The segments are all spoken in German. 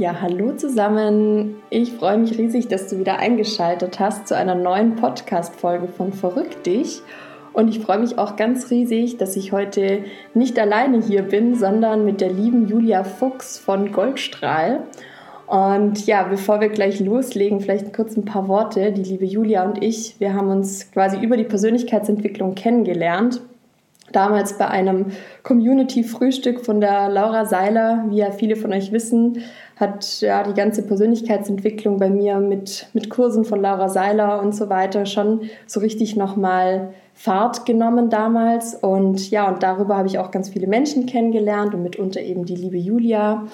Ja, hallo zusammen. Ich freue mich riesig, dass du wieder eingeschaltet hast zu einer neuen Podcast-Folge von Verrückt dich. Und ich freue mich auch ganz riesig, dass ich heute nicht alleine hier bin, sondern mit der lieben Julia Fuchs von Goldstrahl. Und ja, bevor wir gleich loslegen, vielleicht kurz ein paar Worte. Die liebe Julia und ich, wir haben uns quasi über die Persönlichkeitsentwicklung kennengelernt. Damals bei einem Community-Frühstück von der Laura Seiler, wie ja viele von euch wissen, hat ja die ganze Persönlichkeitsentwicklung bei mir mit, mit Kursen von Laura Seiler und so weiter schon so richtig nochmal Fahrt genommen damals. Und ja, und darüber habe ich auch ganz viele Menschen kennengelernt und mitunter eben die liebe Julia.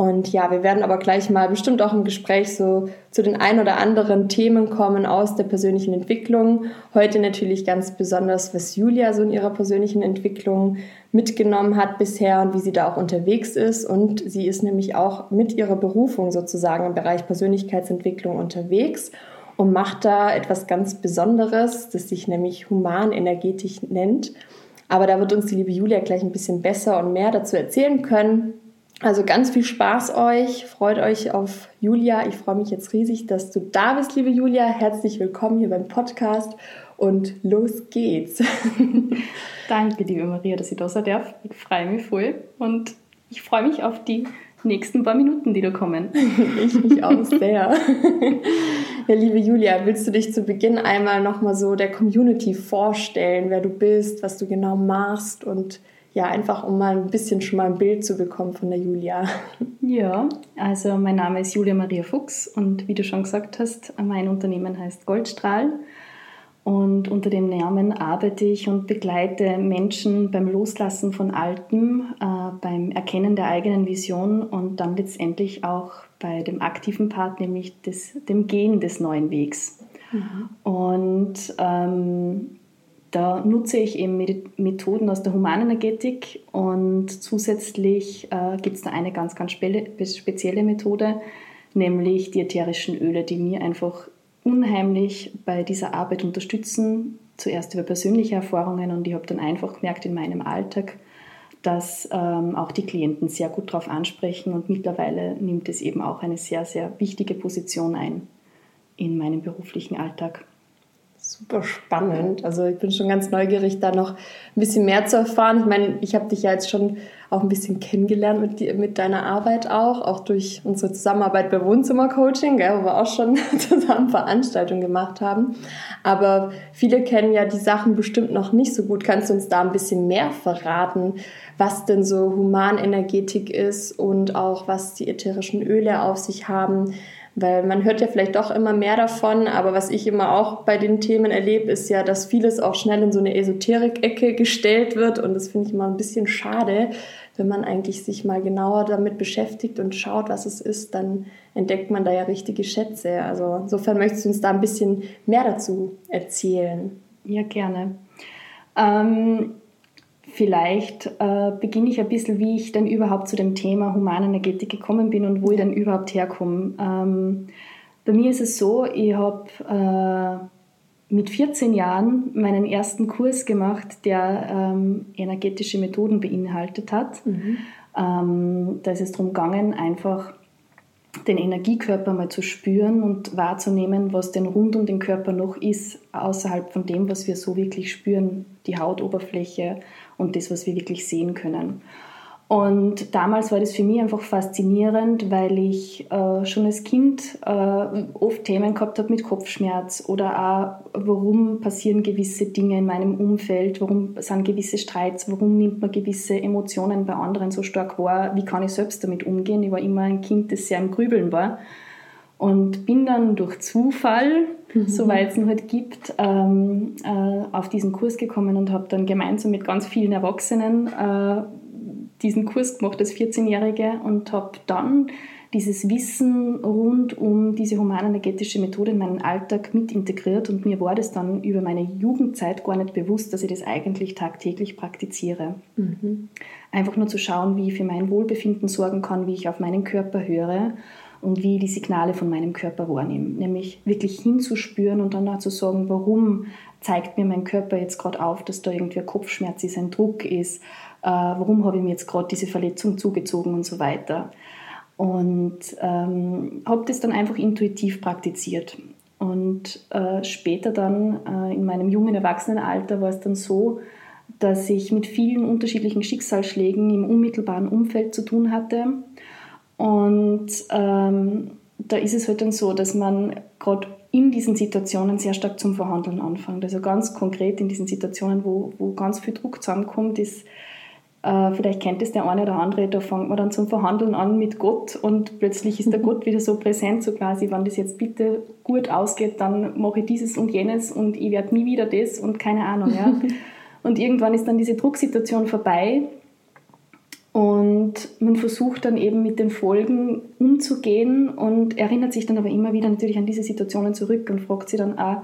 Und ja, wir werden aber gleich mal bestimmt auch im Gespräch so zu den ein oder anderen Themen kommen aus der persönlichen Entwicklung. Heute natürlich ganz besonders, was Julia so in ihrer persönlichen Entwicklung mitgenommen hat bisher und wie sie da auch unterwegs ist. Und sie ist nämlich auch mit ihrer Berufung sozusagen im Bereich Persönlichkeitsentwicklung unterwegs und macht da etwas ganz Besonderes, das sich nämlich humanenergetisch nennt. Aber da wird uns die liebe Julia gleich ein bisschen besser und mehr dazu erzählen können. Also ganz viel Spaß euch, freut euch auf Julia. Ich freue mich jetzt riesig, dass du da bist, liebe Julia. Herzlich willkommen hier beim Podcast und los geht's. Danke, liebe Maria, dass ich da sein darf. Ich freue mich voll und ich freue mich auf die nächsten paar Minuten, die da kommen. ich mich auch sehr. ja, liebe Julia, willst du dich zu Beginn einmal nochmal so der Community vorstellen, wer du bist, was du genau machst und ja, einfach um mal ein bisschen schon mal ein Bild zu bekommen von der Julia. Ja, also mein Name ist Julia Maria Fuchs und wie du schon gesagt hast, mein Unternehmen heißt Goldstrahl. Und unter dem Namen arbeite ich und begleite Menschen beim Loslassen von Altem, äh, beim Erkennen der eigenen Vision und dann letztendlich auch bei dem aktiven Part, nämlich des, dem Gehen des neuen Wegs. Mhm. Und ähm, da nutze ich eben Methoden aus der Humanenergetik und zusätzlich äh, gibt es da eine ganz, ganz spezielle Methode, nämlich die ätherischen Öle, die mir einfach unheimlich bei dieser Arbeit unterstützen. Zuerst über persönliche Erfahrungen und ich habe dann einfach gemerkt in meinem Alltag, dass ähm, auch die Klienten sehr gut darauf ansprechen und mittlerweile nimmt es eben auch eine sehr, sehr wichtige Position ein in meinem beruflichen Alltag. Super spannend. Also ich bin schon ganz neugierig, da noch ein bisschen mehr zu erfahren. Ich meine, ich habe dich ja jetzt schon auch ein bisschen kennengelernt mit, die, mit deiner Arbeit auch, auch durch unsere Zusammenarbeit bei Wohnzimmercoaching, gell, wo wir auch schon zusammen Veranstaltungen gemacht haben. Aber viele kennen ja die Sachen bestimmt noch nicht so gut. Kannst du uns da ein bisschen mehr verraten, was denn so Humanenergetik ist und auch was die ätherischen Öle auf sich haben? Weil man hört ja vielleicht doch immer mehr davon, aber was ich immer auch bei den Themen erlebe, ist ja, dass vieles auch schnell in so eine Esoterik-Ecke gestellt wird und das finde ich immer ein bisschen schade. Wenn man eigentlich sich mal genauer damit beschäftigt und schaut, was es ist, dann entdeckt man da ja richtige Schätze. Also insofern möchtest du uns da ein bisschen mehr dazu erzählen. Ja, gerne. Ähm, Vielleicht äh, beginne ich ein bisschen, wie ich dann überhaupt zu dem Thema Humanenergetik gekommen bin und wo ich dann überhaupt herkomme. Ähm, bei mir ist es so, ich habe äh, mit 14 Jahren meinen ersten Kurs gemacht, der ähm, energetische Methoden beinhaltet hat. Mhm. Ähm, da ist es darum gegangen, einfach den Energiekörper mal zu spüren und wahrzunehmen, was denn rund um den Körper noch ist, außerhalb von dem, was wir so wirklich spüren, die Hautoberfläche und das, was wir wirklich sehen können. Und damals war das für mich einfach faszinierend, weil ich äh, schon als Kind äh, oft Themen gehabt habe mit Kopfschmerz oder auch, warum passieren gewisse Dinge in meinem Umfeld, warum sind gewisse Streits, warum nimmt man gewisse Emotionen bei anderen so stark wahr, wie kann ich selbst damit umgehen. Ich war immer ein Kind, das sehr im Grübeln war. Und bin dann durch Zufall, mhm. soweit es ihn halt gibt, ähm, äh, auf diesen Kurs gekommen und habe dann gemeinsam mit ganz vielen Erwachsenen äh, diesen Kurs gemacht als 14-Jährige und habe dann dieses Wissen rund um diese humanenergetische Methode in meinen Alltag mit integriert und mir war das dann über meine Jugendzeit gar nicht bewusst, dass ich das eigentlich tagtäglich praktiziere. Mhm. Einfach nur zu schauen, wie ich für mein Wohlbefinden sorgen kann, wie ich auf meinen Körper höre und wie ich die Signale von meinem Körper wahrnehme. Nämlich wirklich hinzuspüren und dann auch zu sagen, warum zeigt mir mein Körper jetzt gerade auf, dass da irgendwie ein Kopfschmerz ist, ein Druck ist, äh, warum habe ich mir jetzt gerade diese Verletzung zugezogen und so weiter. Und ähm, habe das dann einfach intuitiv praktiziert. Und äh, später dann äh, in meinem jungen Erwachsenenalter war es dann so, dass ich mit vielen unterschiedlichen Schicksalsschlägen im unmittelbaren Umfeld zu tun hatte. Und ähm, da ist es halt dann so, dass man gerade in diesen Situationen sehr stark zum Verhandeln anfängt. Also ganz konkret in diesen Situationen, wo, wo ganz viel Druck zusammenkommt, ist äh, vielleicht kennt es der eine oder andere, da fängt man dann zum Verhandeln an mit Gott und plötzlich ist der Gott wieder so präsent, so quasi, wenn das jetzt bitte gut ausgeht, dann mache ich dieses und jenes und ich werde nie wieder das und keine Ahnung. Ja. und irgendwann ist dann diese Drucksituation vorbei und man versucht dann eben mit den Folgen umzugehen und erinnert sich dann aber immer wieder natürlich an diese Situationen zurück und fragt sich dann auch,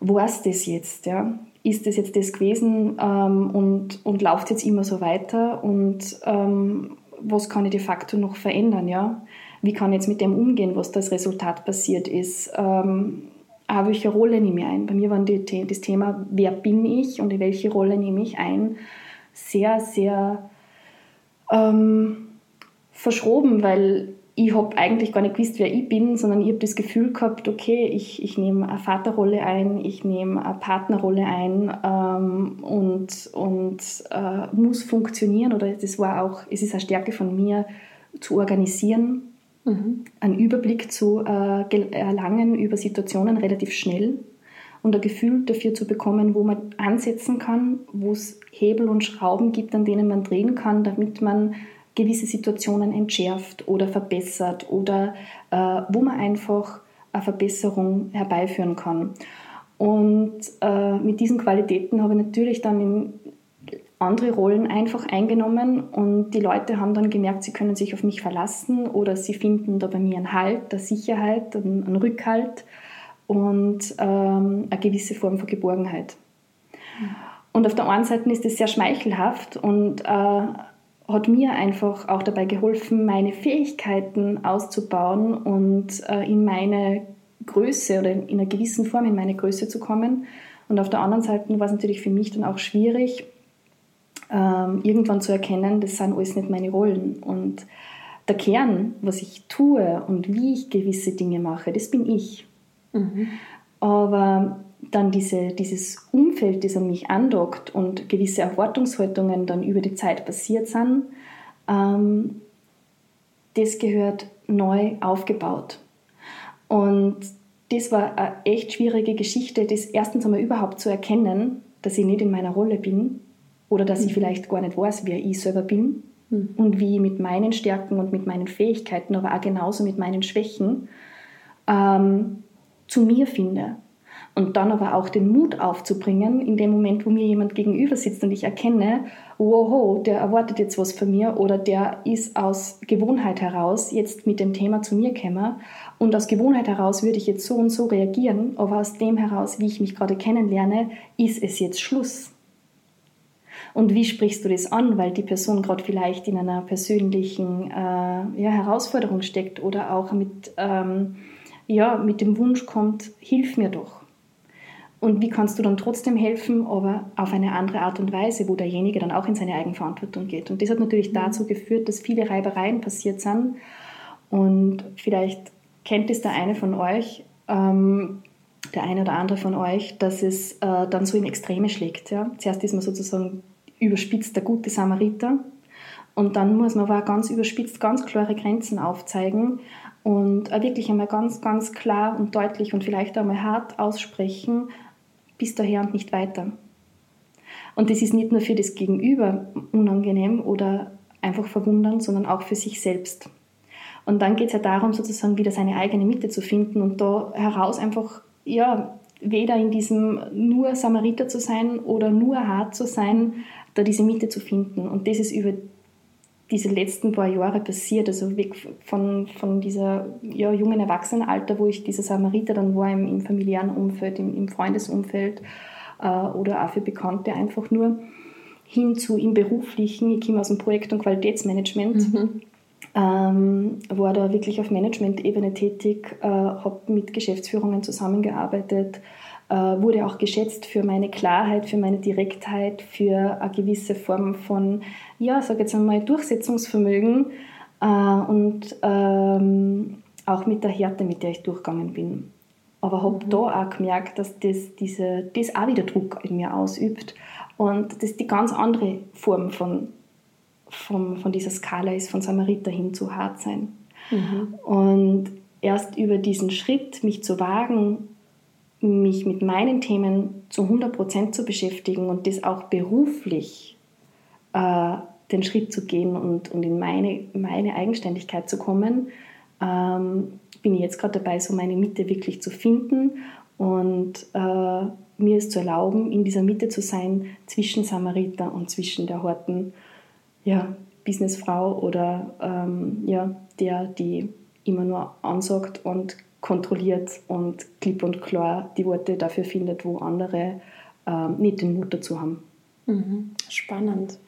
wo ist das jetzt? Ja? ist das jetzt das gewesen ähm, und, und läuft jetzt immer so weiter und ähm, was kann ich de facto noch verändern, ja? Wie kann ich jetzt mit dem umgehen, was das Resultat passiert ist? Ähm, auch welche Rolle nehme ich ein? Bei mir war das Thema, wer bin ich und in welche Rolle nehme ich ein, sehr, sehr ähm, verschroben, weil ich habe eigentlich gar nicht gewusst, wer ich bin, sondern ich habe das Gefühl gehabt, okay, ich, ich nehme eine Vaterrolle ein, ich nehme eine Partnerrolle ein ähm, und, und äh, muss funktionieren oder das war auch, es ist eine Stärke von mir, zu organisieren, mhm. einen Überblick zu äh, erlangen über Situationen relativ schnell und ein Gefühl dafür zu bekommen, wo man ansetzen kann, wo es Hebel und Schrauben gibt, an denen man drehen kann, damit man gewisse Situationen entschärft oder verbessert oder äh, wo man einfach eine Verbesserung herbeiführen kann. Und äh, mit diesen Qualitäten habe ich natürlich dann andere Rollen einfach eingenommen und die Leute haben dann gemerkt, sie können sich auf mich verlassen oder sie finden da bei mir einen Halt, eine Sicherheit, einen, Rückhalt und ähm, eine gewisse Form von Geborgenheit. Und auf der einen Seite ist das sehr schmeichelhaft und äh, hat mir einfach auch dabei geholfen, meine Fähigkeiten auszubauen und äh, in meine Größe oder in einer gewissen Form in meine Größe zu kommen. Und auf der anderen Seite war es natürlich für mich dann auch schwierig, ähm, irgendwann zu erkennen, das sind alles nicht meine Rollen. Und der Kern, was ich tue und wie ich gewisse Dinge mache, das bin ich. Mhm. Aber dann diese, dieses Umfeld, das an mich andockt und gewisse Erwartungshaltungen dann über die Zeit passiert sind, ähm, das gehört neu aufgebaut. Und das war eine echt schwierige Geschichte, das erstens einmal überhaupt zu erkennen, dass ich nicht in meiner Rolle bin oder dass ich mhm. vielleicht gar nicht weiß, wer ich selber bin mhm. und wie ich mit meinen Stärken und mit meinen Fähigkeiten, aber auch genauso mit meinen Schwächen ähm, zu mir finde und dann aber auch den Mut aufzubringen, in dem Moment, wo mir jemand gegenüber sitzt und ich erkenne, wow, der erwartet jetzt was von mir oder der ist aus Gewohnheit heraus jetzt mit dem Thema zu mir gekommen und aus Gewohnheit heraus würde ich jetzt so und so reagieren, aber aus dem heraus, wie ich mich gerade kennenlerne, ist es jetzt Schluss. Und wie sprichst du das an, weil die Person gerade vielleicht in einer persönlichen äh, ja, Herausforderung steckt oder auch mit, ähm, ja, mit dem Wunsch kommt, hilf mir doch. Und wie kannst du dann trotzdem helfen, aber auf eine andere Art und Weise, wo derjenige dann auch in seine Eigenverantwortung geht. Und das hat natürlich mhm. dazu geführt, dass viele Reibereien passiert sind. Und vielleicht kennt es der eine von euch, ähm, der eine oder andere von euch, dass es äh, dann so in Extreme schlägt. Ja? Zuerst ist man sozusagen überspitzt der gute Samariter und dann muss man aber ganz überspitzt ganz klare Grenzen aufzeigen und wirklich einmal ganz, ganz klar und deutlich und vielleicht einmal hart aussprechen, bis daher und nicht weiter. Und das ist nicht nur für das Gegenüber unangenehm oder einfach verwundern, sondern auch für sich selbst. Und dann geht es ja darum, sozusagen wieder seine eigene Mitte zu finden und da heraus einfach, ja, weder in diesem nur Samariter zu sein oder nur hart zu sein, da diese Mitte zu finden. Und das ist über diese letzten paar Jahre passiert, also weg von, von dieser ja, jungen Erwachsenenalter, wo ich dieser Samariter dann war im, im familiären Umfeld, im, im Freundesumfeld äh, oder auch für Bekannte einfach nur, hin zu im beruflichen, ich komme aus dem Projekt- und Qualitätsmanagement, mhm. ähm, war da wirklich auf Management-Ebene tätig, äh, habe mit Geschäftsführungen zusammengearbeitet, wurde auch geschätzt für meine Klarheit, für meine Direktheit, für eine gewisse Form von, ja, sag jetzt einmal, Durchsetzungsvermögen, äh, und ähm, auch mit der Härte, mit der ich durchgegangen bin. Aber habe mhm. da auch gemerkt, dass das, diese, das auch wieder Druck in mir ausübt und das die ganz andere Form von, von, von dieser Skala ist, von Samariter hin zu hart sein. Mhm. Und erst über diesen Schritt, mich zu wagen, mich mit meinen Themen zu 100% zu beschäftigen und das auch beruflich äh, den Schritt zu gehen und, und in meine, meine Eigenständigkeit zu kommen, ähm, bin ich jetzt gerade dabei, so meine Mitte wirklich zu finden und äh, mir es zu erlauben, in dieser Mitte zu sein zwischen Samariter und zwischen der harten ja, Businessfrau oder ähm, ja, der, die immer nur ansagt und kontrolliert und klipp und klar die Worte dafür findet, wo andere ähm, nicht den Mut dazu haben. Mhm. Spannend.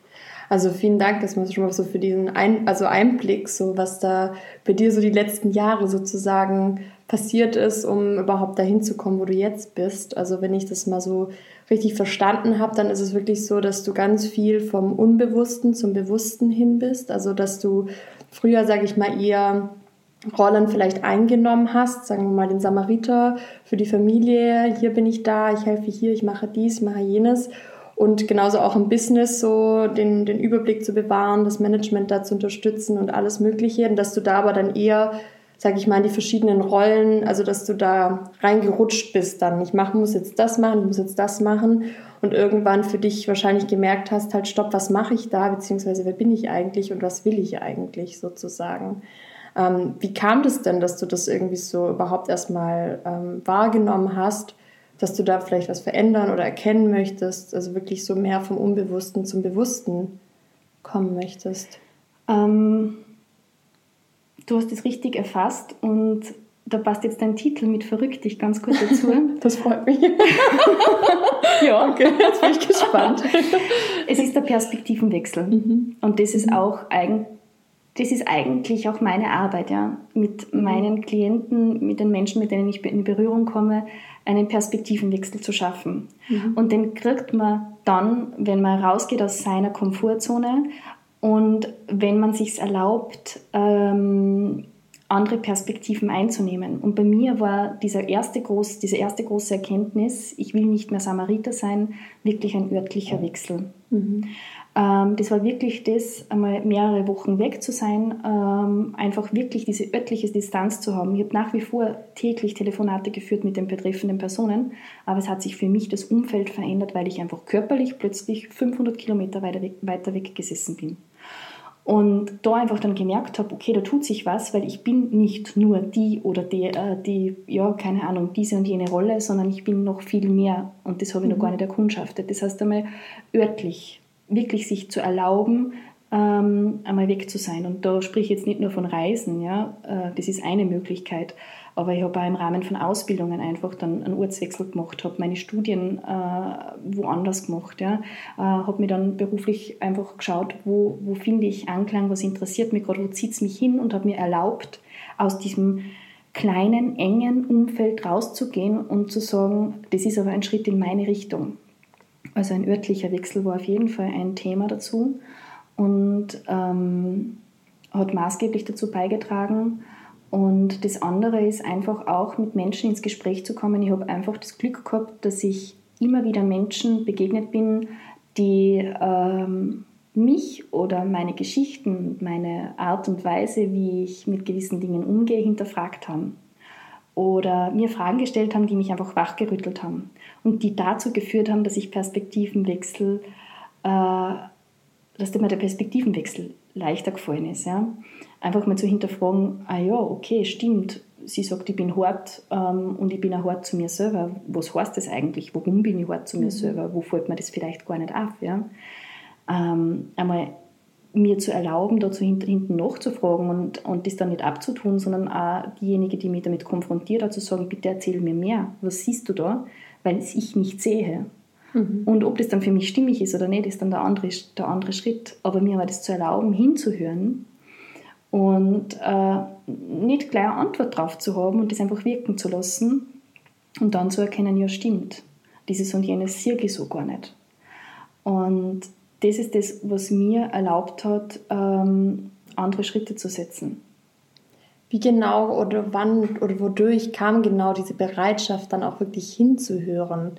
Also vielen Dank, dass man schon mal so für diesen Ein also Einblick, so was da bei dir so die letzten Jahre sozusagen passiert ist, um überhaupt dahin zu kommen, wo du jetzt bist. Also wenn ich das mal so richtig verstanden habe, dann ist es wirklich so, dass du ganz viel vom Unbewussten zum Bewussten hin bist. Also dass du früher, sage ich mal, eher Rollen vielleicht eingenommen hast, sagen wir mal den Samariter für die Familie, hier bin ich da, ich helfe hier, ich mache dies, mache jenes und genauso auch im Business so den, den Überblick zu bewahren, das Management da zu unterstützen und alles Mögliche. Und dass du da aber dann eher, sag ich mal, in die verschiedenen Rollen, also dass du da reingerutscht bist dann. Ich mach, muss jetzt das machen, ich muss jetzt das machen und irgendwann für dich wahrscheinlich gemerkt hast, halt stopp, was mache ich da, beziehungsweise wer bin ich eigentlich und was will ich eigentlich sozusagen. Ähm, wie kam das denn, dass du das irgendwie so überhaupt erstmal ähm, wahrgenommen hast? dass du da vielleicht was verändern oder erkennen möchtest, also wirklich so mehr vom Unbewussten zum Bewussten kommen möchtest? Ähm, du hast es richtig erfasst und da passt jetzt dein Titel mit verrückt dich ganz gut dazu. Das freut mich. ja, okay, jetzt bin ich gespannt. es ist der Perspektivenwechsel mhm. und das ist mhm. auch eigentlich das ist eigentlich auch meine Arbeit, ja, mit meinen Klienten, mit den Menschen, mit denen ich in Berührung komme, einen Perspektivenwechsel zu schaffen. Mhm. Und den kriegt man dann, wenn man rausgeht aus seiner Komfortzone und wenn man sich erlaubt, ähm, andere Perspektiven einzunehmen. Und bei mir war dieser erste groß, diese erste große Erkenntnis, ich will nicht mehr Samariter sein, wirklich ein örtlicher Wechsel. Mhm. Ähm, das war wirklich das, einmal mehrere Wochen weg zu sein, ähm, einfach wirklich diese örtliche Distanz zu haben. Ich habe nach wie vor täglich Telefonate geführt mit den betreffenden Personen, aber es hat sich für mich das Umfeld verändert, weil ich einfach körperlich plötzlich 500 Kilometer weiter weg, weiter weg gesessen bin. Und da einfach dann gemerkt habe, okay, da tut sich was, weil ich bin nicht nur die oder die, äh, die, ja, keine Ahnung, diese und jene Rolle, sondern ich bin noch viel mehr und das habe ich mhm. noch gar nicht erkundschaftet. Das heißt einmal örtlich wirklich sich zu erlauben, ähm, einmal weg zu sein. Und da spreche ich jetzt nicht nur von Reisen, ja, äh, das ist eine Möglichkeit, aber ich habe auch im Rahmen von Ausbildungen einfach dann einen Ortswechsel gemacht, habe meine Studien äh, woanders gemacht, ja, äh, habe mir dann beruflich einfach geschaut, wo, wo finde ich Anklang, was interessiert mich gerade, wo zieht es mich hin und habe mir erlaubt, aus diesem kleinen, engen Umfeld rauszugehen und zu sagen, das ist aber ein Schritt in meine Richtung. Also ein örtlicher Wechsel war auf jeden Fall ein Thema dazu und ähm, hat maßgeblich dazu beigetragen. Und das andere ist einfach auch mit Menschen ins Gespräch zu kommen. Ich habe einfach das Glück gehabt, dass ich immer wieder Menschen begegnet bin, die ähm, mich oder meine Geschichten, meine Art und Weise, wie ich mit gewissen Dingen umgehe, hinterfragt haben. Oder mir Fragen gestellt haben, die mich einfach wachgerüttelt haben und die dazu geführt haben, dass ich Perspektivenwechsel, äh, dass mir der Perspektivenwechsel leichter gefallen ist. Ja? Einfach mal zu hinterfragen, ah ja, okay, stimmt, sie sagt, ich bin hart ähm, und ich bin auch hart zu mir selber. Was heißt das eigentlich? Warum bin ich hart zu mir mhm. selber? Wo fällt mir das vielleicht gar nicht auf? Ja? Ähm, einmal mir zu erlauben, dazu hinten nachzufragen und, und das dann nicht abzutun, sondern auch diejenige, die mich damit konfrontiert hat, zu sagen, bitte erzähl mir mehr. Was siehst du da? weil es ich nicht sehe. Mhm. Und ob das dann für mich stimmig ist oder nicht, ist dann der andere, der andere Schritt. Aber mir war das zu erlauben, hinzuhören und äh, nicht gleich eine Antwort drauf zu haben und das einfach wirken zu lassen und dann zu erkennen, ja stimmt, dieses und jenes sehe ich so gar nicht. Und das ist das, was mir erlaubt hat, ähm, andere Schritte zu setzen. Wie genau oder wann oder wodurch kam genau diese Bereitschaft dann auch wirklich hinzuhören?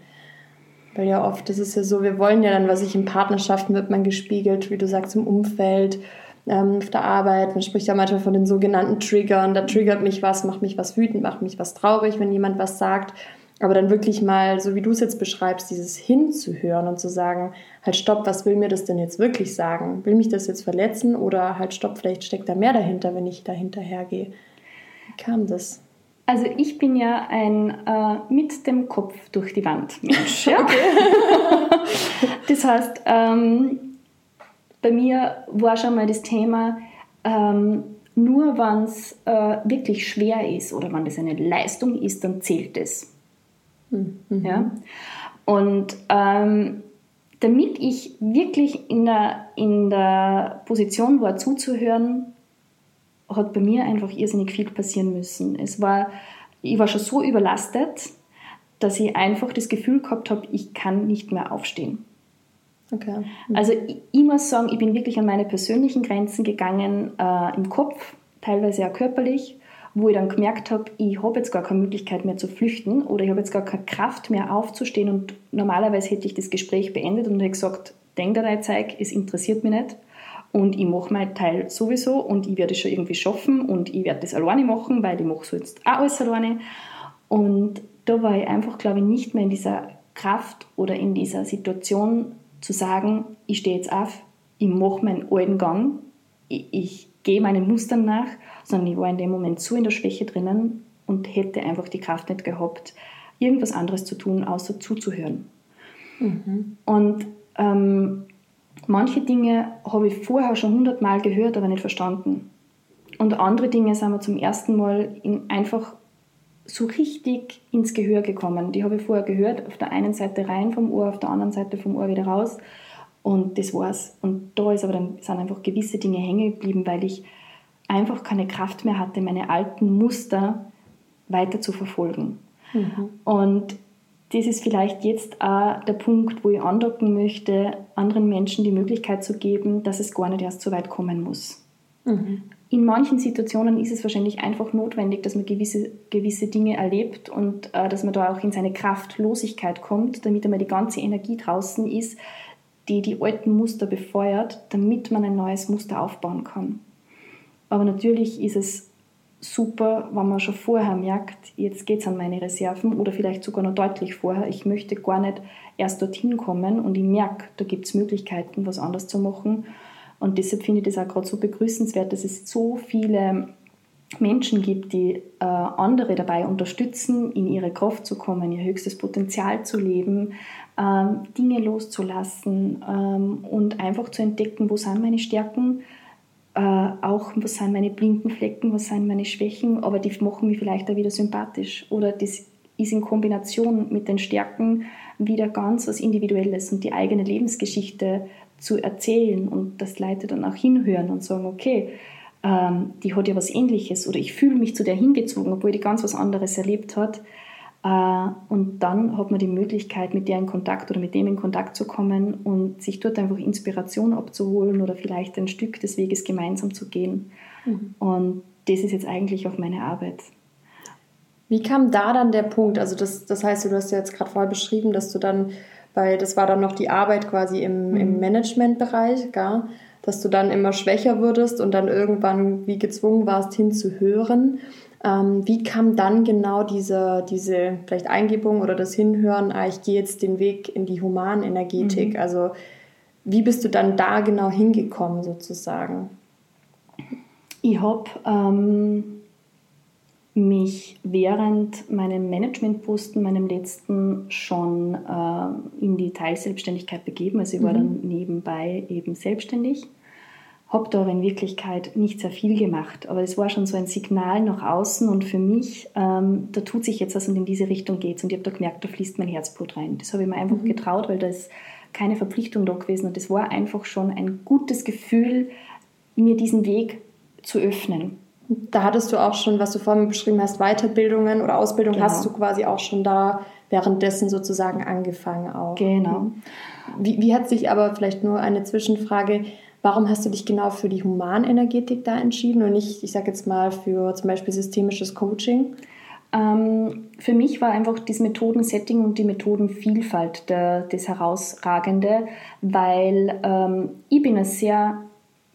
Weil ja oft ist es ja so, wir wollen ja dann, was ich in Partnerschaften wird man gespiegelt, wie du sagst, im Umfeld, ähm, auf der Arbeit. Man spricht ja manchmal von den sogenannten Triggern. Da triggert mich was, macht mich was wütend, macht mich was traurig, wenn jemand was sagt. Aber dann wirklich mal, so wie du es jetzt beschreibst, dieses hinzuhören und zu sagen, halt stopp, was will mir das denn jetzt wirklich sagen? Will mich das jetzt verletzen oder halt stopp, vielleicht steckt da mehr dahinter, wenn ich da hinterhergehe. Wie kam das? Also ich bin ja ein äh, mit dem Kopf durch die Wand Mensch. Ja? das heißt, ähm, bei mir war schon mal das Thema, ähm, nur wenn es äh, wirklich schwer ist oder wenn das eine Leistung ist, dann zählt es. Mhm. Ja? Und ähm, damit ich wirklich in der, in der Position war, zuzuhören, hat bei mir einfach irrsinnig viel passieren müssen. Es war, ich war schon so überlastet, dass ich einfach das Gefühl gehabt habe, ich kann nicht mehr aufstehen. Okay. Mhm. Also ich, ich, muss sagen, ich bin wirklich an meine persönlichen Grenzen gegangen, äh, im Kopf, teilweise auch körperlich, wo ich dann gemerkt habe, ich habe jetzt gar keine Möglichkeit mehr zu flüchten oder ich habe jetzt gar keine Kraft mehr aufzustehen und normalerweise hätte ich das Gespräch beendet und hätte gesagt, denk dir Zeig, es interessiert mich nicht und ich mache meinen Teil sowieso und ich werde es schon irgendwie schaffen und ich werde das alleine machen, weil ich mache so jetzt auch alles alleine. Und da war ich einfach, glaube ich, nicht mehr in dieser Kraft oder in dieser Situation zu sagen, ich stehe jetzt auf, ich mache meinen alten Gang, ich, ich gehe meinen Mustern nach, sondern ich war in dem Moment so in der Schwäche drinnen und hätte einfach die Kraft nicht gehabt, irgendwas anderes zu tun, außer zuzuhören. Mhm. Und ähm, Manche Dinge habe ich vorher schon hundertmal gehört, aber nicht verstanden. Und andere Dinge sind mir zum ersten Mal in einfach so richtig ins Gehör gekommen. Die habe ich vorher gehört, auf der einen Seite rein vom Ohr, auf der anderen Seite vom Ohr wieder raus. Und das war's. Und da ist aber dann, sind einfach gewisse Dinge hängen geblieben, weil ich einfach keine Kraft mehr hatte, meine alten Muster weiter zu verfolgen. Mhm. Und das ist vielleicht jetzt auch der Punkt, wo ich andocken möchte, anderen Menschen die Möglichkeit zu geben, dass es gar nicht erst so weit kommen muss. Mhm. In manchen Situationen ist es wahrscheinlich einfach notwendig, dass man gewisse, gewisse Dinge erlebt und äh, dass man da auch in seine Kraftlosigkeit kommt, damit einmal die ganze Energie draußen ist, die die alten Muster befeuert, damit man ein neues Muster aufbauen kann. Aber natürlich ist es super, wenn man schon vorher merkt, jetzt geht es an meine Reserven oder vielleicht sogar noch deutlich vorher, ich möchte gar nicht erst dorthin kommen und ich merke, da gibt es Möglichkeiten, was anders zu machen. Und deshalb finde ich das auch gerade so begrüßenswert, dass es so viele Menschen gibt, die äh, andere dabei unterstützen, in ihre Kraft zu kommen, ihr höchstes Potenzial zu leben, ähm, Dinge loszulassen ähm, und einfach zu entdecken, wo sind meine Stärken, äh, auch, was sind meine blinden Flecken, was sind meine Schwächen, aber die machen mich vielleicht auch wieder sympathisch. Oder das ist in Kombination mit den Stärken wieder ganz was Individuelles und die eigene Lebensgeschichte zu erzählen und das Leute dann auch hinhören und sagen, okay, ähm, die hat ja was ähnliches oder ich fühle mich zu der hingezogen, obwohl die ganz was anderes erlebt hat. Äh, und dann hat man die Möglichkeit, mit der in Kontakt oder mit dem in Kontakt zu kommen und sich dort einfach Inspiration abzuholen oder vielleicht ein Stück des Weges gemeinsam zu gehen. Mhm. Und das ist jetzt eigentlich auch meine Arbeit. Wie kam da dann der Punkt? Also das, das heißt, du hast ja jetzt gerade vorher beschrieben, dass du dann, weil das war dann noch die Arbeit quasi im, mhm. im Managementbereich, gell? dass du dann immer schwächer wurdest und dann irgendwann wie gezwungen warst hinzuhören. Ähm, wie kam dann genau diese, diese vielleicht Eingebung oder das Hinhören, ah, ich gehe jetzt den Weg in die Humanenergetik? Mhm. Also wie bist du dann da genau hingekommen sozusagen? Ich habe ähm, mich während meinem Managementposten, meinem letzten, schon äh, in die Teilselbstständigkeit begeben. Also ich war mhm. dann nebenbei eben selbstständig habe da in Wirklichkeit nicht sehr viel gemacht, aber es war schon so ein Signal nach außen und für mich, ähm, da tut sich jetzt was und in diese Richtung geht es und ich habe da gemerkt, da fließt mein Herzblut rein. Das habe ich mir einfach mhm. getraut, weil da ist keine Verpflichtung da gewesen und es war einfach schon ein gutes Gefühl, mir diesen Weg zu öffnen. Da hattest du auch schon, was du vorhin beschrieben hast, Weiterbildungen oder Ausbildung genau. hast du quasi auch schon da währenddessen sozusagen angefangen auch. Genau. Wie, wie hat sich aber vielleicht nur eine Zwischenfrage, Warum hast du dich genau für die Humanenergetik da entschieden und nicht, ich sage jetzt mal, für zum Beispiel systemisches Coaching? Ähm, für mich war einfach das Methodensetting und die Methodenvielfalt der, das Herausragende, weil ähm, ich bin ein sehr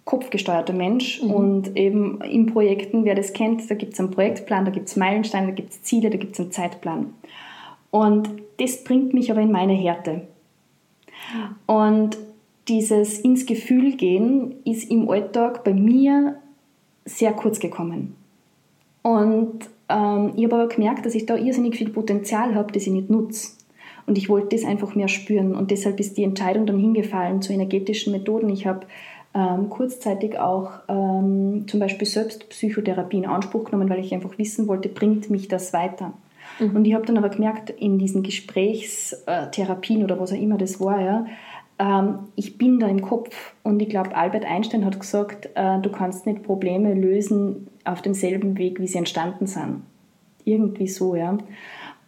kopfgesteuerter Mensch mhm. und eben in Projekten, wer das kennt, da gibt es einen Projektplan, da gibt es Meilensteine, da gibt es Ziele, da gibt es einen Zeitplan. Und das bringt mich aber in meine Härte. Und dieses ins Gefühl gehen ist im Alltag bei mir sehr kurz gekommen. Und ähm, ich habe aber gemerkt, dass ich da irrsinnig viel Potenzial habe, das ich nicht nutze. Und ich wollte das einfach mehr spüren. Und deshalb ist die Entscheidung dann hingefallen zu energetischen Methoden. Ich habe ähm, kurzzeitig auch ähm, zum Beispiel Selbstpsychotherapie in Anspruch genommen, weil ich einfach wissen wollte, bringt mich das weiter. Mhm. Und ich habe dann aber gemerkt, in diesen Gesprächstherapien oder was auch immer das war, ja, ich bin da im Kopf. Und ich glaube, Albert Einstein hat gesagt, äh, du kannst nicht Probleme lösen auf demselben Weg, wie sie entstanden sind. Irgendwie so, ja.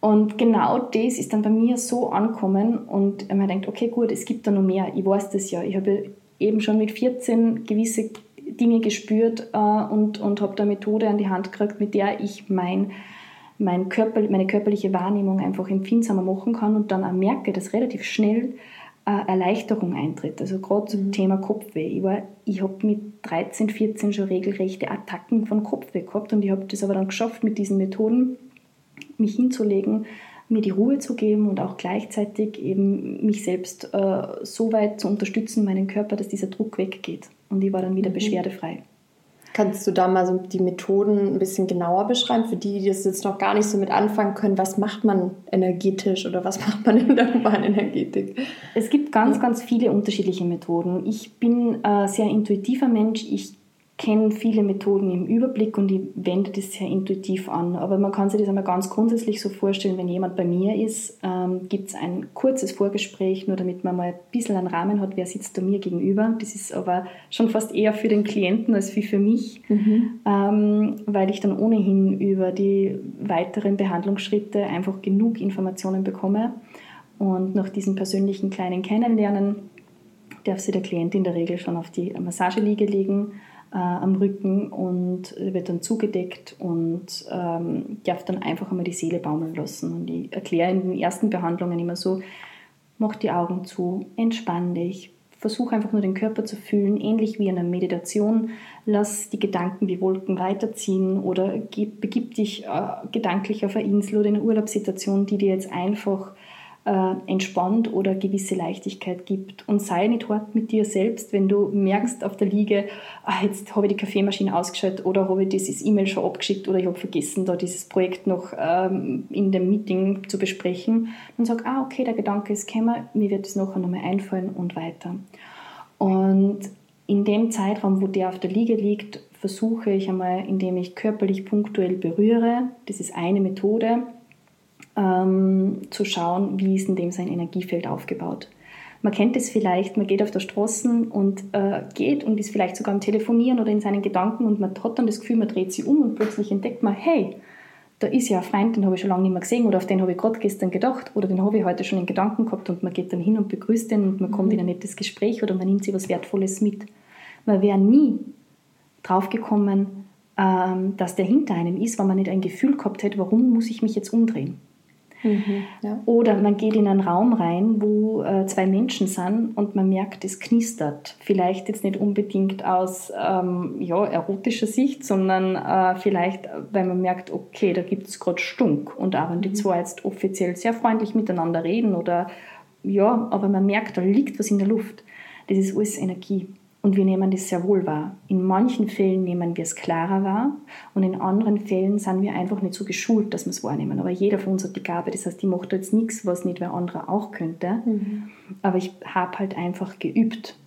Und genau das ist dann bei mir so angekommen und man denkt, okay, gut, es gibt da noch mehr. Ich weiß das ja. Ich habe eben schon mit 14 gewisse Dinge gespürt äh, und, und habe da eine Methode an die Hand gekriegt, mit der ich mein mein Körper, meine körperliche Wahrnehmung einfach empfindsamer machen kann und dann auch merke, dass relativ schnell Erleichterung eintritt. Also gerade zum mhm. Thema Kopfweh. Ich, ich habe mit 13, 14 schon regelrechte Attacken von Kopfweh gehabt und ich habe das aber dann geschafft, mit diesen Methoden mich hinzulegen, mir die Ruhe zu geben und auch gleichzeitig eben mich selbst äh, so weit zu unterstützen, meinen Körper, dass dieser Druck weggeht. Und ich war dann wieder mhm. beschwerdefrei. Kannst du da mal so die Methoden ein bisschen genauer beschreiben, für die, die das jetzt noch gar nicht so mit anfangen können? Was macht man energetisch oder was macht man in der Humanenergetik? Es gibt ganz, ganz viele unterschiedliche Methoden. Ich bin ein sehr intuitiver Mensch. Ich kenne viele Methoden im Überblick und ich wende das sehr intuitiv an. Aber man kann sich das einmal ganz grundsätzlich so vorstellen, wenn jemand bei mir ist, ähm, gibt es ein kurzes Vorgespräch, nur damit man mal ein bisschen einen Rahmen hat, wer sitzt da mir gegenüber. Das ist aber schon fast eher für den Klienten als für mich, mhm. ähm, weil ich dann ohnehin über die weiteren Behandlungsschritte einfach genug Informationen bekomme. Und nach diesem persönlichen kleinen Kennenlernen darf sich der Klient in der Regel schon auf die Massageliege legen äh, am Rücken und wird dann zugedeckt und ähm, darf dann einfach einmal die Seele baumeln lassen. Und ich erkläre in den ersten Behandlungen immer so, mach die Augen zu, entspann dich, versuch einfach nur den Körper zu fühlen, ähnlich wie in einer Meditation. Lass die Gedanken wie Wolken weiterziehen oder begib dich äh, gedanklich auf eine Insel oder in eine Urlaubssituation, die dir jetzt einfach äh, entspannt oder gewisse Leichtigkeit gibt. Und sei nicht hart mit dir selbst, wenn du merkst auf der Liege, ah, jetzt habe ich die Kaffeemaschine ausgeschaltet oder habe ich dieses E-Mail schon abgeschickt oder ich habe vergessen, da dieses Projekt noch ähm, in dem Meeting zu besprechen. Dann sag, ah, okay, der Gedanke ist gekommen, mir wird es nachher nochmal einfallen und weiter. Und in dem Zeitraum, wo der auf der Liege liegt, versuche ich einmal, indem ich körperlich punktuell berühre, das ist eine Methode, ähm, zu schauen, wie ist in dem sein Energiefeld aufgebaut. Man kennt es vielleicht, man geht auf der Straße und äh, geht und ist vielleicht sogar am Telefonieren oder in seinen Gedanken und man hat dann das Gefühl, man dreht sich um und plötzlich entdeckt man, hey, da ist ja ein Freund, den habe ich schon lange nicht mehr gesehen oder auf den habe ich gerade gestern gedacht oder den habe ich heute schon in Gedanken gehabt und man geht dann hin und begrüßt den und man kommt mhm. in ein nettes Gespräch oder man nimmt sich was Wertvolles mit. Man wäre nie draufgekommen, ähm, dass der hinter einem ist, weil man nicht ein Gefühl gehabt hätte, warum muss ich mich jetzt umdrehen. Mhm, ja. Oder man geht in einen Raum rein, wo äh, zwei Menschen sind und man merkt, es knistert. Vielleicht jetzt nicht unbedingt aus ähm, ja, erotischer Sicht, sondern äh, vielleicht, weil man merkt, okay, da gibt es gerade Stunk. Und auch wenn die mhm. zwei jetzt offiziell sehr freundlich miteinander reden oder ja, aber man merkt, da liegt was in der Luft. Das ist alles Energie. Und wir nehmen das sehr wohl wahr. In manchen Fällen nehmen wir es klarer wahr und in anderen Fällen sind wir einfach nicht so geschult, dass wir es wahrnehmen. Aber jeder von uns hat die Gabe. Das heißt, ich mache jetzt nichts, was nicht wer andere auch könnte. Mhm. Aber ich habe halt einfach geübt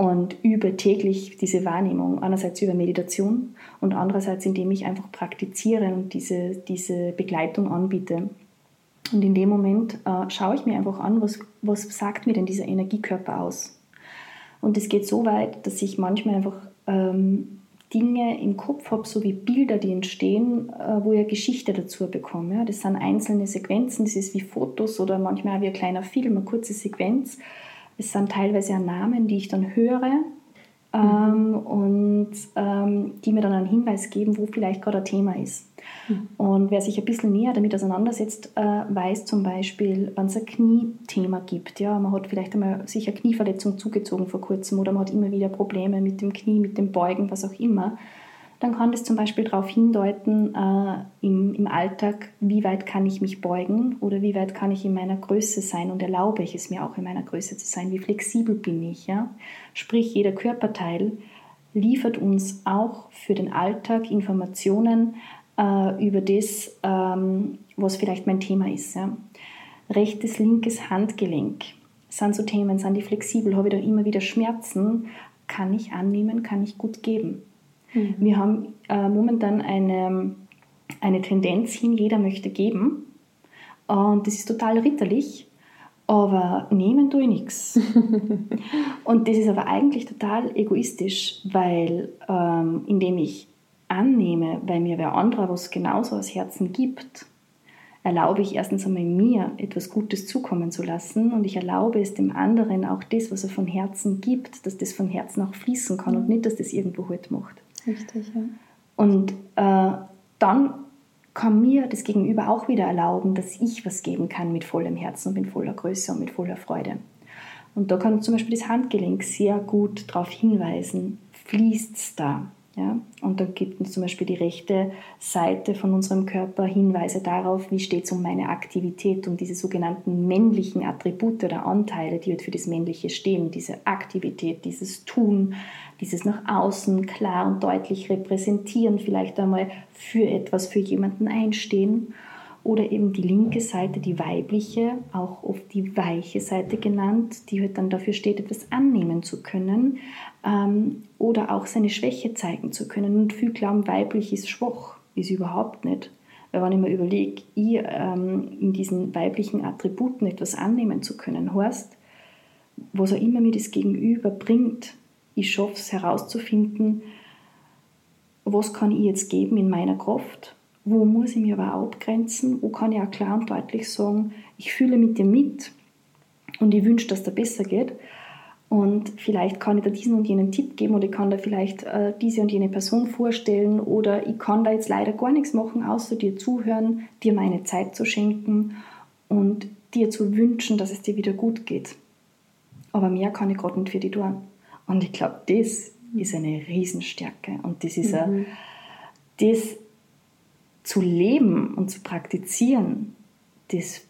und übe täglich diese Wahrnehmung. Einerseits über Meditation und andererseits, indem ich einfach praktiziere und diese, diese Begleitung anbiete. Und in dem Moment äh, schaue ich mir einfach an, was, was sagt mir denn dieser Energiekörper aus? Und es geht so weit, dass ich manchmal einfach ähm, Dinge im Kopf habe, so wie Bilder, die entstehen, äh, wo ich eine Geschichte dazu bekomme. Ja. Das sind einzelne Sequenzen, das ist wie Fotos oder manchmal auch wie ein kleiner Film, eine kurze Sequenz. Es sind teilweise auch Namen, die ich dann höre ähm, und ähm, die mir dann einen Hinweis geben, wo vielleicht gerade ein Thema ist. Mhm. Und wer sich ein bisschen näher damit auseinandersetzt, äh, weiß zum Beispiel, wenn es ein Kniethema gibt. Ja, man hat vielleicht einmal sich eine Knieverletzung zugezogen vor kurzem oder man hat immer wieder Probleme mit dem Knie, mit dem Beugen, was auch immer dann kann das zum Beispiel darauf hindeuten, äh, im, im Alltag, wie weit kann ich mich beugen oder wie weit kann ich in meiner Größe sein und erlaube ich es mir auch in meiner Größe zu sein, wie flexibel bin ich. Ja? Sprich, jeder Körperteil liefert uns auch für den Alltag Informationen äh, über das, ähm, was vielleicht mein Thema ist. Ja? Rechtes, linkes Handgelenk sind so Themen, sind die flexibel, habe ich da immer wieder Schmerzen, kann ich annehmen, kann ich gut geben. Mhm. Wir haben äh, momentan eine, eine Tendenz hin, jeder möchte geben. Und das ist total ritterlich, aber nehmen tue ich nichts. Und das ist aber eigentlich total egoistisch, weil ähm, indem ich annehme, weil mir wer anderer was genauso aus Herzen gibt, erlaube ich erstens einmal mir etwas Gutes zukommen zu lassen und ich erlaube es dem anderen auch das, was er von Herzen gibt, dass das von Herzen auch fließen kann und nicht, dass das irgendwo halt macht. Richtig, ja. Und äh, dann kann mir das Gegenüber auch wieder erlauben, dass ich was geben kann mit vollem Herzen und mit voller Größe und mit voller Freude. Und da kann zum Beispiel das Handgelenk sehr gut darauf hinweisen, fließt es da. Ja? Und da gibt uns zum Beispiel die rechte Seite von unserem Körper Hinweise darauf, wie steht es um meine Aktivität, um diese sogenannten männlichen Attribute oder Anteile, die halt für das Männliche stehen, diese Aktivität, dieses Tun, dieses nach außen klar und deutlich repräsentieren, vielleicht einmal für etwas, für jemanden einstehen. Oder eben die linke Seite, die weibliche, auch oft die weiche Seite genannt, die halt dann dafür steht, etwas annehmen zu können ähm, oder auch seine Schwäche zeigen zu können. Und viele glauben, weiblich ist schwach, ist überhaupt nicht. Weil wenn ich mir überlege, ich, ähm, in diesen weiblichen Attributen etwas annehmen zu können, heißt, was auch immer mir das Gegenüber bringt, ich schaffe es herauszufinden, was kann ich jetzt geben in meiner Kraft, wo muss ich mir aber abgrenzen, wo kann ich auch klar und deutlich sagen, ich fühle mit dir mit und ich wünsche, dass dir besser geht. Und vielleicht kann ich da diesen und jenen Tipp geben oder ich kann da vielleicht äh, diese und jene Person vorstellen oder ich kann da jetzt leider gar nichts machen, außer dir zuhören, dir meine Zeit zu schenken und dir zu wünschen, dass es dir wieder gut geht. Aber mehr kann ich gerade nicht für dich tun. Und ich glaube, das ist eine Riesenstärke. Und das ist mhm. ein, das zu leben und zu praktizieren, das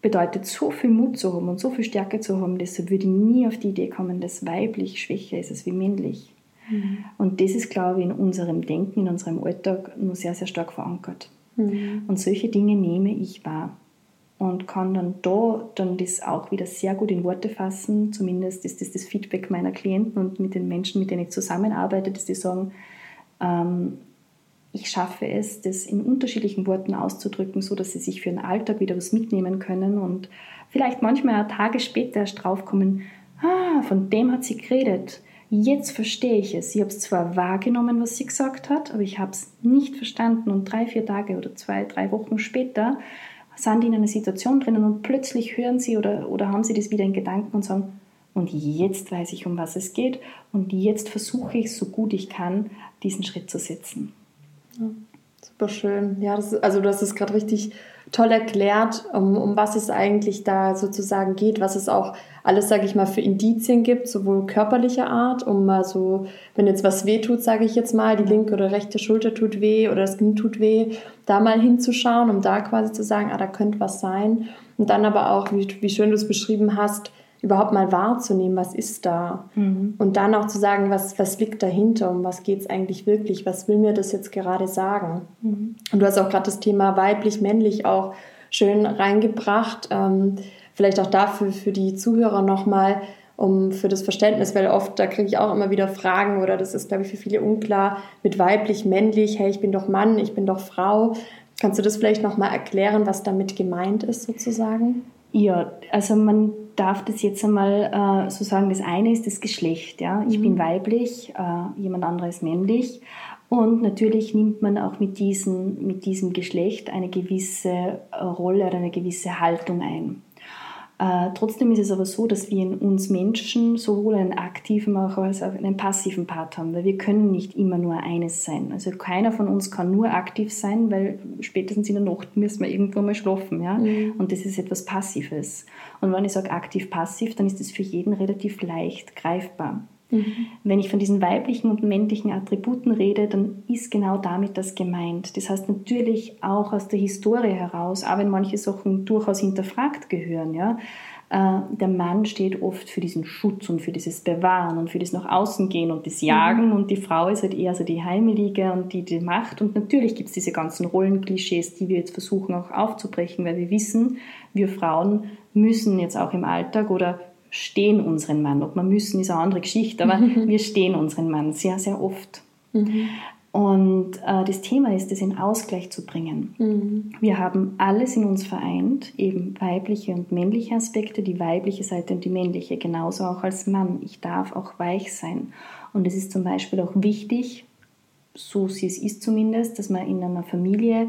bedeutet so viel Mut zu haben und so viel Stärke zu haben, deshalb würde ich nie auf die Idee kommen, dass weiblich schwächer ist als wie männlich. Mhm. Und das ist, glaube ich, in unserem Denken, in unserem Alltag nur sehr, sehr stark verankert. Mhm. Und solche Dinge nehme ich wahr und kann dann da dann das auch wieder sehr gut in Worte fassen. Zumindest ist das das Feedback meiner Klienten und mit den Menschen, mit denen ich zusammenarbeite, dass die sagen, ähm, ich schaffe es, das in unterschiedlichen Worten auszudrücken, so dass sie sich für den Alltag wieder was mitnehmen können und vielleicht manchmal Tage später erst draufkommen, ah, von dem hat sie geredet. Jetzt verstehe ich es. Ich habe es zwar wahrgenommen, was sie gesagt hat, aber ich habe es nicht verstanden und drei, vier Tage oder zwei, drei Wochen später sind in einer Situation drinnen und plötzlich hören sie oder, oder haben sie das wieder in Gedanken und sagen, und jetzt weiß ich, um was es geht und jetzt versuche ich, so gut ich kann, diesen Schritt zu setzen. Super schön. Ja, das, also du hast es gerade richtig toll erklärt, um, um was es eigentlich da sozusagen geht, was es auch alles, sage ich mal, für Indizien gibt, sowohl körperlicher Art, um mal so, wenn jetzt was weh tut, sage ich jetzt mal, die linke oder rechte Schulter tut weh oder das Knie tut weh, da mal hinzuschauen, um da quasi zu sagen, ah, da könnte was sein. Und dann aber auch, wie, wie schön du es beschrieben hast, überhaupt mal wahrzunehmen, was ist da. Mhm. Und dann auch zu sagen, was, was liegt dahinter, um was geht es eigentlich wirklich, was will mir das jetzt gerade sagen. Mhm. Und du hast auch gerade das Thema weiblich, männlich auch schön reingebracht. Ähm, vielleicht auch dafür für die Zuhörer nochmal, um für das Verständnis, weil oft, da kriege ich auch immer wieder Fragen oder das ist, glaube ich, für viele unklar mit weiblich, männlich, hey, ich bin doch Mann, ich bin doch Frau. Kannst du das vielleicht nochmal erklären, was damit gemeint ist sozusagen? Ja, also man darf das jetzt einmal äh, so sagen, das eine ist das Geschlecht. Ja? Ich mhm. bin weiblich, äh, jemand anderes männlich. Und natürlich nimmt man auch mit, diesen, mit diesem Geschlecht eine gewisse Rolle oder eine gewisse Haltung ein. Äh, trotzdem ist es aber so, dass wir in uns Menschen sowohl einen aktiven als auch einen passiven Part haben, weil wir können nicht immer nur eines sein. Also keiner von uns kann nur aktiv sein, weil spätestens in der Nacht müssen wir irgendwo mal schlafen. Ja? Mhm. Und das ist etwas Passives. Und wenn ich sage aktiv-passiv, dann ist das für jeden relativ leicht greifbar. Mhm. Wenn ich von diesen weiblichen und männlichen Attributen rede, dann ist genau damit das gemeint. Das heißt natürlich auch aus der Historie heraus, auch wenn manche Sachen durchaus hinterfragt gehören. Ja? Äh, der Mann steht oft für diesen Schutz und für dieses Bewahren und für das nach außen gehen und das Jagen mhm. und die Frau ist halt eher so die Heimelige und die die Macht. Und natürlich gibt es diese ganzen Rollenklischees, die wir jetzt versuchen auch aufzubrechen, weil wir wissen, wir Frauen müssen jetzt auch im Alltag oder stehen unseren Mann. Ob wir müssen, ist eine andere Geschichte, aber mhm. wir stehen unseren Mann sehr, sehr oft. Mhm. Und äh, das Thema ist, es in Ausgleich zu bringen. Mhm. Wir haben alles in uns vereint, eben weibliche und männliche Aspekte, die weibliche Seite und die männliche, genauso auch als Mann. Ich darf auch weich sein. Und es ist zum Beispiel auch wichtig, so sie es ist zumindest, dass man in einer Familie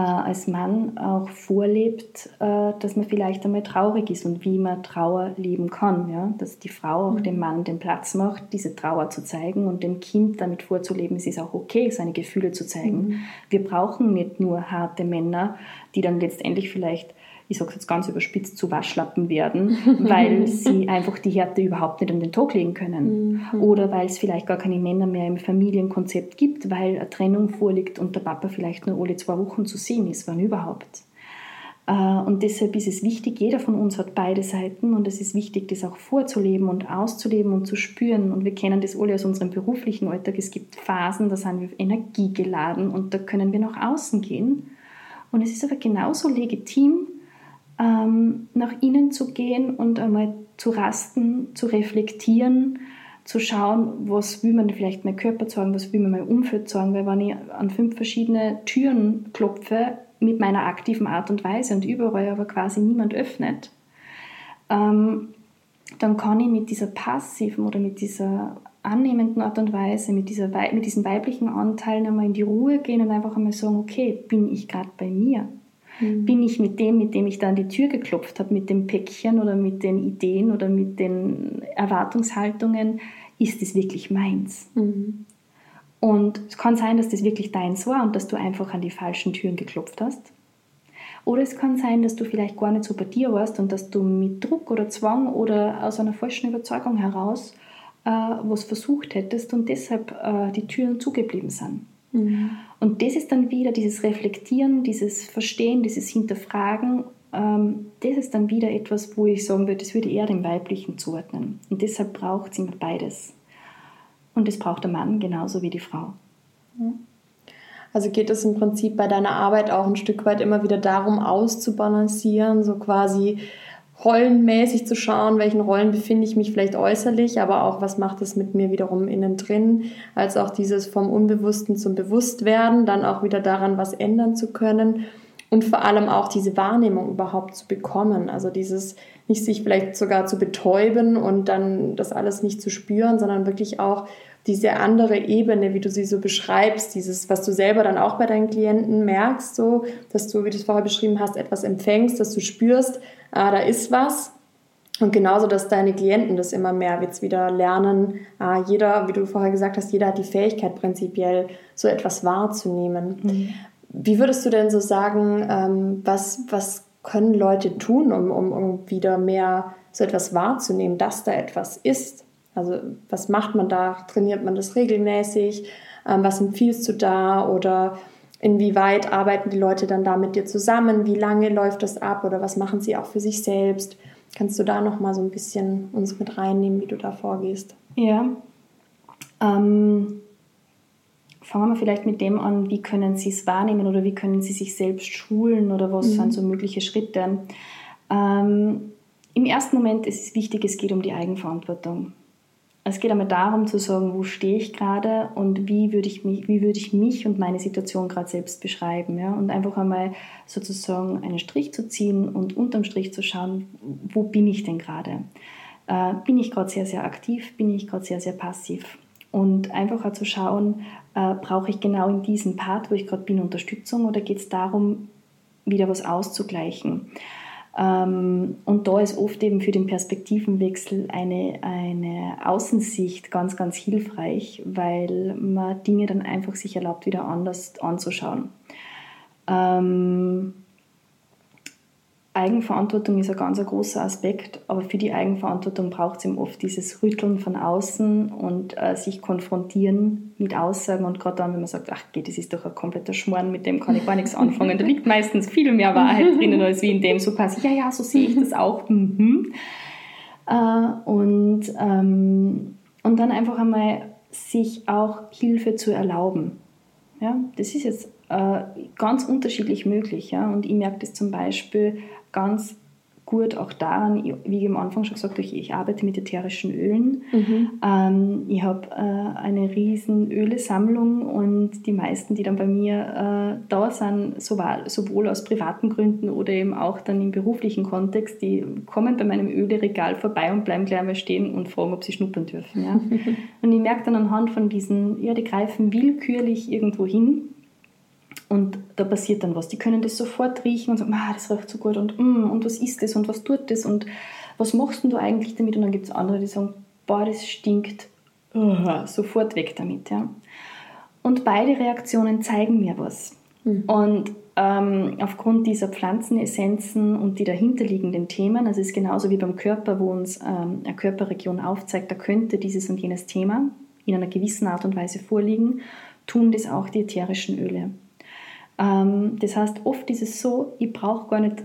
als Mann auch vorlebt, äh, dass man vielleicht einmal traurig ist und wie man Trauer leben kann. Ja? Dass die Frau auch mhm. dem Mann den Platz macht, diese Trauer zu zeigen und dem Kind damit vorzuleben, es ist auch okay, seine Gefühle zu zeigen. Mhm. Wir brauchen nicht nur harte Männer, die dann letztendlich vielleicht ich sage es jetzt ganz überspitzt, zu Waschlappen werden, weil sie einfach die Härte überhaupt nicht an den Tag legen können. Mhm. Oder weil es vielleicht gar keine Männer mehr im Familienkonzept gibt, weil eine Trennung vorliegt und der Papa vielleicht nur alle zwei Wochen zu sehen ist, wann überhaupt. Äh, und deshalb ist es wichtig, jeder von uns hat beide Seiten und es ist wichtig, das auch vorzuleben und auszuleben und zu spüren. Und wir kennen das alle aus unserem beruflichen Alltag. Es gibt Phasen, da sind wir energiegeladen und da können wir nach außen gehen. Und es ist aber genauso legitim, ähm, nach innen zu gehen und einmal zu rasten, zu reflektieren, zu schauen, was will man vielleicht mein Körper sagen, was will mir mein Umfeld sagen, weil wenn ich an fünf verschiedene Türen klopfe mit meiner aktiven Art und Weise und überall aber quasi niemand öffnet, ähm, dann kann ich mit dieser passiven oder mit dieser annehmenden Art und Weise, mit, dieser, mit diesen weiblichen Anteilen einmal in die Ruhe gehen und einfach einmal sagen, okay, bin ich gerade bei mir? Mhm. Bin ich mit dem, mit dem ich da an die Tür geklopft habe, mit dem Päckchen oder mit den Ideen oder mit den Erwartungshaltungen, ist es wirklich meins? Mhm. Und es kann sein, dass das wirklich deins war und dass du einfach an die falschen Türen geklopft hast. Oder es kann sein, dass du vielleicht gar nicht so bei dir warst und dass du mit Druck oder Zwang oder aus einer falschen Überzeugung heraus äh, was versucht hättest und deshalb äh, die Türen zugeblieben sind. Mhm. Und das ist dann wieder dieses Reflektieren, dieses Verstehen, dieses Hinterfragen. Ähm, das ist dann wieder etwas, wo ich sagen würde, das würde eher dem Weiblichen zuordnen. Und deshalb braucht es immer beides. Und das braucht der Mann genauso wie die Frau. Also geht es im Prinzip bei deiner Arbeit auch ein Stück weit immer wieder darum, auszubalancieren, so quasi rollenmäßig zu schauen, welchen Rollen befinde ich mich vielleicht äußerlich, aber auch was macht es mit mir wiederum innen drin, als auch dieses vom Unbewussten zum Bewusstwerden, dann auch wieder daran was ändern zu können und vor allem auch diese Wahrnehmung überhaupt zu bekommen, also dieses nicht sich vielleicht sogar zu betäuben und dann das alles nicht zu spüren, sondern wirklich auch diese andere Ebene, wie du sie so beschreibst, dieses, was du selber dann auch bei deinen Klienten merkst, so, dass du, wie du es vorher beschrieben hast, etwas empfängst, dass du spürst, ah, da ist was. Und genauso, dass deine Klienten das immer mehr jetzt wieder lernen. Ah, jeder, wie du vorher gesagt hast, jeder hat die Fähigkeit prinzipiell, so etwas wahrzunehmen. Mhm. Wie würdest du denn so sagen, ähm, was, was können Leute tun, um, um, um wieder mehr so etwas wahrzunehmen, dass da etwas ist? Also was macht man da? Trainiert man das regelmäßig? Ähm, was empfiehlst du da? Oder inwieweit arbeiten die Leute dann da mit dir zusammen? Wie lange läuft das ab? Oder was machen sie auch für sich selbst? Kannst du da noch mal so ein bisschen uns mit reinnehmen, wie du da vorgehst? Ja. Ähm, fangen wir vielleicht mit dem an, wie können sie es wahrnehmen oder wie können sie sich selbst schulen oder was mhm. sind so mögliche Schritte. Ähm, Im ersten Moment ist es wichtig, es geht um die Eigenverantwortung. Es geht einmal darum zu sagen, wo stehe ich gerade und wie würde ich mich, wie würde ich mich und meine Situation gerade selbst beschreiben. Ja? Und einfach einmal sozusagen einen Strich zu ziehen und unterm Strich zu schauen, wo bin ich denn gerade? Äh, bin ich gerade sehr, sehr aktiv? Bin ich gerade sehr, sehr passiv? Und einfach zu schauen, äh, brauche ich genau in diesem Part, wo ich gerade bin, Unterstützung oder geht es darum, wieder was auszugleichen? Ähm, und da ist oft eben für den Perspektivenwechsel eine, eine Außensicht ganz, ganz hilfreich, weil man Dinge dann einfach sich erlaubt, wieder anders anzuschauen. Ähm, Eigenverantwortung ist ein ganz großer Aspekt, aber für die Eigenverantwortung braucht es eben oft dieses Rütteln von außen und äh, sich konfrontieren mit Aussagen und gerade dann, wenn man sagt, ach geht, das ist doch ein kompletter Schmarrn, mit dem kann ich gar nichts anfangen, da liegt meistens viel mehr Wahrheit drinnen, als wie in dem so quasi, ja, ja, so sehe ich das auch. Mhm. Äh, und, ähm, und dann einfach einmal sich auch Hilfe zu erlauben. Ja, das ist jetzt äh, ganz unterschiedlich möglich. Ja? Und ich merke das zum Beispiel ganz gut auch daran, wie ich am Anfang schon gesagt habe, ich arbeite mit ätherischen Ölen. Mhm. Ähm, ich habe äh, eine riesen Ölesammlung und die meisten, die dann bei mir äh, da sind, sowohl, sowohl aus privaten Gründen oder eben auch dann im beruflichen Kontext, die kommen bei meinem Öleregal vorbei und bleiben gleich mal stehen und fragen, ob sie schnuppern dürfen. Ja? und ich merke dann anhand von diesen, ja, die greifen willkürlich irgendwo hin und da passiert dann was. Die können das sofort riechen und sagen, ah, das riecht so gut und, mm, und was ist das und was tut das und was machst du eigentlich damit? Und dann gibt es andere, die sagen, boah, das stinkt, uh, sofort weg damit. Ja. Und beide Reaktionen zeigen mir was. Mhm. Und ähm, aufgrund dieser Pflanzenessenzen und die dahinterliegenden Themen, also es ist genauso wie beim Körper, wo uns ähm, eine Körperregion aufzeigt, da könnte dieses und jenes Thema in einer gewissen Art und Weise vorliegen, tun das auch die ätherischen Öle. Ähm, das heißt, oft ist es so, ich brauche gar nicht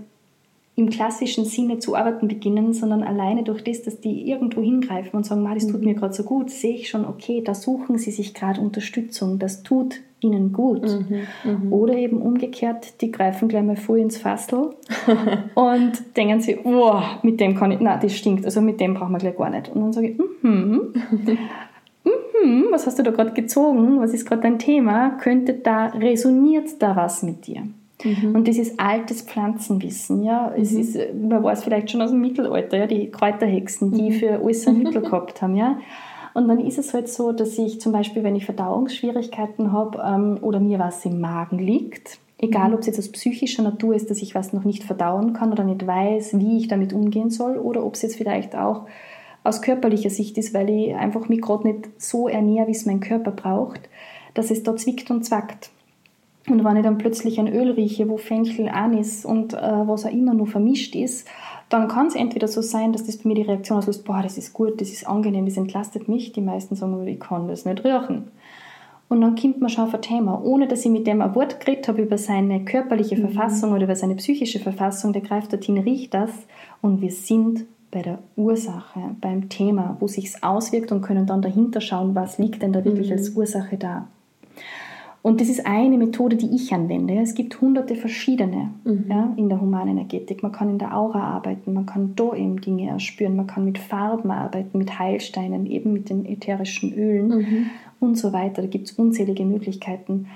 im klassischen Sinne zu arbeiten beginnen, sondern alleine durch das, dass die irgendwo hingreifen und sagen, das tut mhm. mir gerade so gut, sehe ich schon, okay, da suchen sie sich gerade Unterstützung, das tut ihnen gut. Mhm, mhm. Oder eben umgekehrt, die greifen gleich mal voll ins Fassel und denken sie, oh, mit dem kann ich, nein, das stinkt, also mit dem brauchen wir gleich gar nicht. Und dann sage ich, mhm. Hm, was hast du da gerade gezogen, was ist gerade dein Thema, könnte da, resoniert da was mit dir? Mhm. Und das ist altes Pflanzenwissen, ja. Es mhm. ist, man weiß vielleicht schon aus dem Mittelalter, ja, die Kräuterhexen, die mhm. für alles ein Mittel gehabt haben, ja. Und dann ist es halt so, dass ich zum Beispiel, wenn ich Verdauungsschwierigkeiten habe ähm, oder mir was im Magen liegt, egal mhm. ob es jetzt aus psychischer Natur ist, dass ich was noch nicht verdauen kann oder nicht weiß, wie ich damit umgehen soll, oder ob es jetzt vielleicht auch aus körperlicher Sicht ist, weil ich einfach mich gerade nicht so ernähre, wie es mein Körper braucht, dass es da zwickt und zwackt. Und wenn ich dann plötzlich ein Öl rieche, wo Fenchel, Anis und äh, was auch immer nur vermischt ist, dann kann es entweder so sein, dass das bei mir die Reaktion auslöst, boah, das ist gut, das ist angenehm, das entlastet mich. Die meisten sagen, ich kann das nicht riechen. Und dann kommt man schon auf ein Thema, ohne dass ich mit dem ein Wort geredet habe über seine körperliche mhm. Verfassung oder über seine psychische Verfassung, der greift dorthin, riecht das und wir sind bei der Ursache, beim Thema, wo sich es auswirkt und können dann dahinter schauen, was liegt denn da wirklich mhm. als Ursache da. Und das ist eine Methode, die ich anwende. Es gibt hunderte verschiedene mhm. ja, in der Humanenergetik. Man kann in der Aura arbeiten, man kann da eben Dinge erspüren, man kann mit Farben arbeiten, mit Heilsteinen, eben mit den ätherischen Ölen mhm. und so weiter. Da gibt es unzählige Möglichkeiten.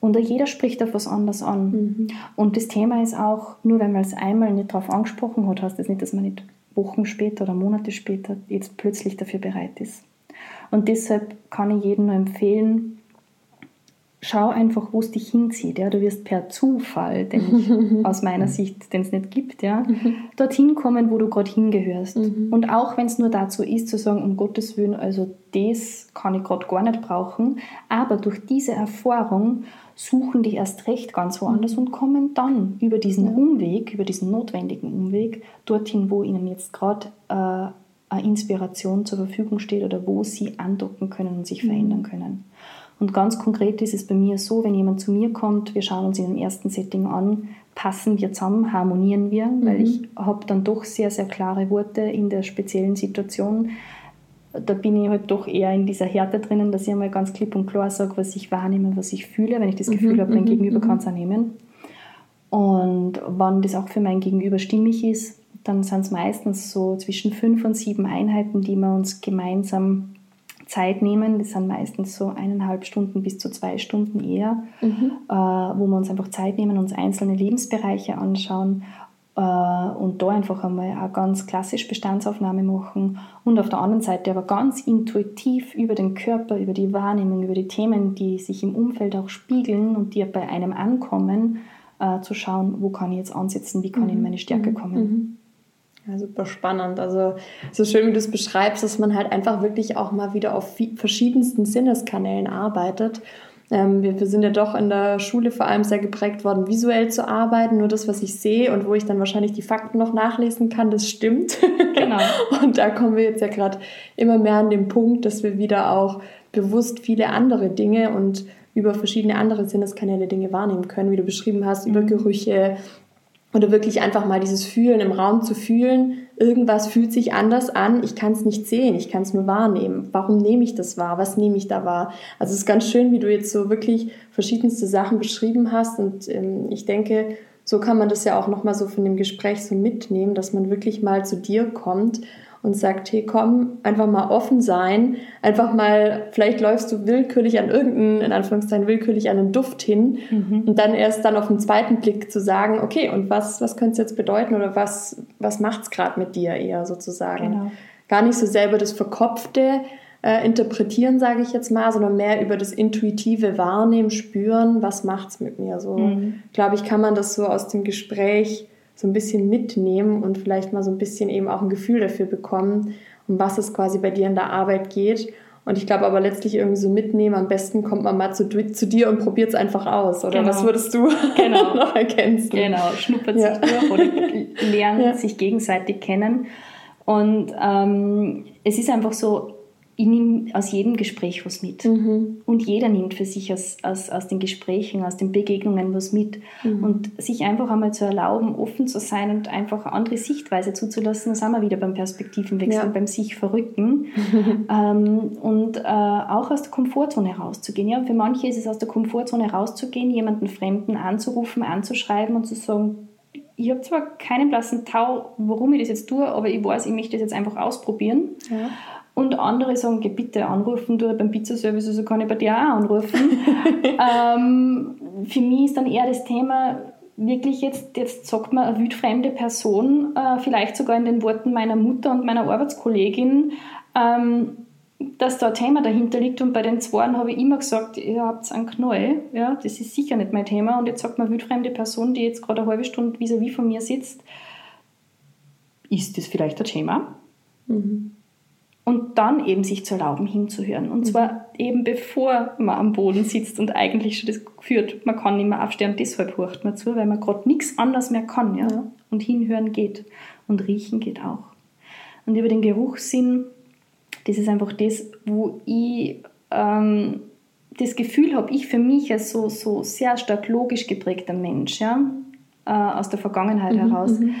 Und jeder spricht auf was anderes an. Mhm. Und das Thema ist auch, nur wenn man es einmal nicht darauf angesprochen hat, heißt das nicht, dass man nicht Wochen später oder Monate später jetzt plötzlich dafür bereit ist. Und deshalb kann ich jedem nur empfehlen, schau einfach, wo es dich hinzieht. Ja? Du wirst per Zufall, den ich aus meiner Sicht, den es nicht gibt, ja, dorthin kommen, wo du gerade hingehörst. Mhm. Und auch wenn es nur dazu ist, zu sagen, um Gottes Willen, also das kann ich gerade gar nicht brauchen, aber durch diese Erfahrung suchen die erst recht ganz woanders mhm. und kommen dann über diesen. Umweg, über diesen notwendigen Umweg, dorthin, wo ihnen jetzt gerade äh, eine Inspiration zur Verfügung steht oder wo sie andocken können und sich mhm. verändern können. Und ganz konkret ist es bei mir so, wenn jemand zu mir kommt, wir schauen uns in dem ersten Setting an, passen wir zusammen, harmonieren wir, mhm. weil ich habe dann doch sehr, sehr klare Worte in der speziellen Situation da bin ich halt doch eher in dieser Härte drinnen, dass ich einmal ganz klipp und klar sage, was ich wahrnehme, was ich fühle. Wenn ich das Gefühl mhm, habe, mein mhm, Gegenüber mhm. kann es auch nehmen. Und wenn das auch für mein Gegenüber stimmig ist, dann sind es meistens so zwischen fünf und sieben Einheiten, die wir uns gemeinsam Zeit nehmen. Das sind meistens so eineinhalb Stunden bis zu zwei Stunden eher, mhm. äh, wo wir uns einfach Zeit nehmen, uns einzelne Lebensbereiche anschauen und da einfach einmal eine ganz klassisch Bestandsaufnahme machen und auf der anderen Seite aber ganz intuitiv über den Körper, über die Wahrnehmung, über die Themen, die sich im Umfeld auch spiegeln und die bei einem ankommen, äh, zu schauen, wo kann ich jetzt ansetzen, wie kann ich in meine Stärke kommen. Ja, super spannend. Also so schön, wie du es beschreibst, dass man halt einfach wirklich auch mal wieder auf verschiedensten Sinneskanälen arbeitet. Ähm, wir, wir, sind ja doch in der Schule vor allem sehr geprägt worden, visuell zu arbeiten. Nur das, was ich sehe und wo ich dann wahrscheinlich die Fakten noch nachlesen kann, das stimmt. Genau. und da kommen wir jetzt ja gerade immer mehr an den Punkt, dass wir wieder auch bewusst viele andere Dinge und über verschiedene andere Sinneskanäle Dinge wahrnehmen können, wie du beschrieben hast, über mhm. Gerüche, oder wirklich einfach mal dieses Fühlen im Raum zu fühlen, irgendwas fühlt sich anders an, ich kann es nicht sehen, ich kann es nur wahrnehmen. Warum nehme ich das wahr? Was nehme ich da wahr? Also es ist ganz schön, wie du jetzt so wirklich verschiedenste Sachen beschrieben hast und ähm, ich denke, so kann man das ja auch nochmal so von dem Gespräch so mitnehmen, dass man wirklich mal zu dir kommt und sagt, hey komm, einfach mal offen sein, einfach mal, vielleicht läufst du willkürlich an irgendeinen, in Anführungszeichen willkürlich an einen Duft hin mhm. und dann erst dann auf den zweiten Blick zu sagen, okay, und was, was könnte es jetzt bedeuten oder was, was macht es gerade mit dir eher sozusagen? Genau. Gar nicht so selber das Verkopfte äh, interpretieren, sage ich jetzt mal, sondern mehr über das intuitive Wahrnehmen, spüren, was macht es mit mir? So, mhm. glaube ich, kann man das so aus dem Gespräch so ein bisschen mitnehmen und vielleicht mal so ein bisschen eben auch ein Gefühl dafür bekommen, um was es quasi bei dir in der Arbeit geht. Und ich glaube aber letztlich irgendwie so mitnehmen, am besten kommt man mal zu, zu dir und probiert es einfach aus. Oder genau. was würdest du genau. noch ergänzen? Genau, schnuppert ja. sich durch oder lernt ja. sich gegenseitig kennen. Und ähm, es ist einfach so, ich nehme aus jedem Gespräch was mit. Mhm. Und jeder nimmt für sich aus, aus, aus den Gesprächen, aus den Begegnungen was mit. Mhm. Und sich einfach einmal zu erlauben, offen zu sein und einfach eine andere Sichtweise zuzulassen, da sind wir wieder beim Perspektivenwechsel, ja. beim sich verrücken. ähm, und äh, auch aus der Komfortzone rauszugehen. Ja, für manche ist es aus der Komfortzone rauszugehen, jemanden Fremden anzurufen, anzuschreiben und zu sagen, ich habe zwar keinen blassen Tau, warum ich das jetzt tue, aber ich weiß, ich möchte das jetzt einfach ausprobieren. Ja. Und andere sagen, geh bitte anrufen, du beim Pizzaservice, also kann ich bei dir auch anrufen. ähm, für mich ist dann eher das Thema, wirklich jetzt, jetzt sagt man eine wildfremde Person, äh, vielleicht sogar in den Worten meiner Mutter und meiner Arbeitskollegin, ähm, dass da ein Thema dahinter liegt und bei den Zweien habe ich immer gesagt, ihr habt einen Knoll, ja, das ist sicher nicht mein Thema und jetzt sagt man eine wildfremde Person, die jetzt gerade eine halbe Stunde vis-à-vis -vis von mir sitzt, ist das vielleicht ein Thema? Mhm und dann eben sich zu erlauben, hinzuhören. Und zwar mhm. eben bevor man am Boden sitzt und eigentlich schon das führt, man kann nicht mehr aufstehen und deshalb hört man zu, weil man gerade nichts anderes mehr kann. Ja? ja? Und hinhören geht und riechen geht auch. Und über den Geruchssinn, das ist einfach das, wo ich ähm, das Gefühl habe, ich für mich als so, so sehr stark logisch geprägter Mensch, ja, äh, aus der Vergangenheit mhm, heraus, mhm.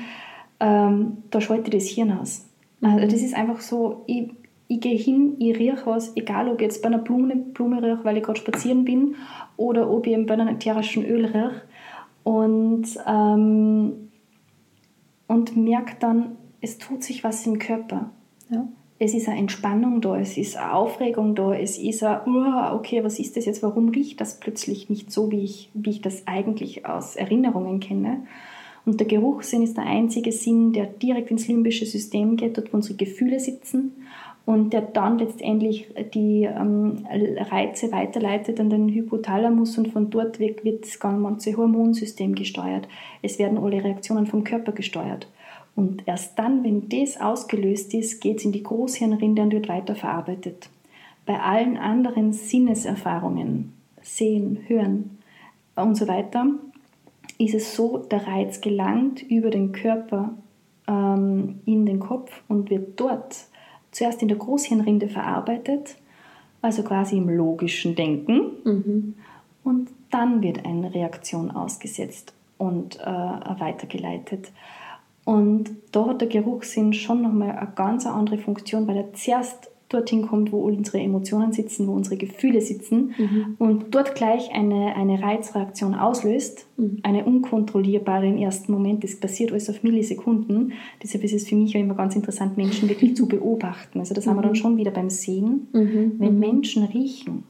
ähm, da schalte das Hirn aus. Also das ist einfach so, ich, ich gehe hin, ich rieche was, egal ob ich jetzt bei einer Blume, Blume rieche, weil ich gerade spazieren bin, oder ob ich bei einem ätherischen Öl rieche. Und, ähm, und merke dann, es tut sich was im Körper. Ja. Es ist eine Entspannung da, es ist eine Aufregung da, es ist ein, oh, okay, was ist das jetzt, warum riecht das plötzlich nicht so, wie ich, wie ich das eigentlich aus Erinnerungen kenne. Und der Geruchssinn ist der einzige Sinn, der direkt ins limbische System geht, dort wo unsere Gefühle sitzen und der dann letztendlich die ähm, Reize weiterleitet an den Hypothalamus und von dort weg wird das ganze Hormonsystem gesteuert. Es werden alle Reaktionen vom Körper gesteuert. Und erst dann, wenn das ausgelöst ist, geht es in die Großhirnrinde und wird weiterverarbeitet. Bei allen anderen Sinneserfahrungen, Sehen, Hören und so weiter, ist es so, der Reiz gelangt über den Körper ähm, in den Kopf und wird dort zuerst in der Großhirnrinde verarbeitet, also quasi im logischen Denken. Mhm. Und dann wird eine Reaktion ausgesetzt und äh, weitergeleitet. Und da hat der Geruchssinn schon nochmal eine ganz andere Funktion, weil er zuerst dorthin kommt, wo unsere Emotionen sitzen, wo unsere Gefühle sitzen mhm. und dort gleich eine, eine Reizreaktion auslöst, mhm. eine unkontrollierbare im ersten Moment. Das passiert alles auf Millisekunden. Deshalb ist es für mich ja immer ganz interessant, Menschen wirklich zu beobachten. Also das mhm. haben wir dann mhm. schon wieder beim Sehen. Mhm. Wenn mhm. Menschen riechen,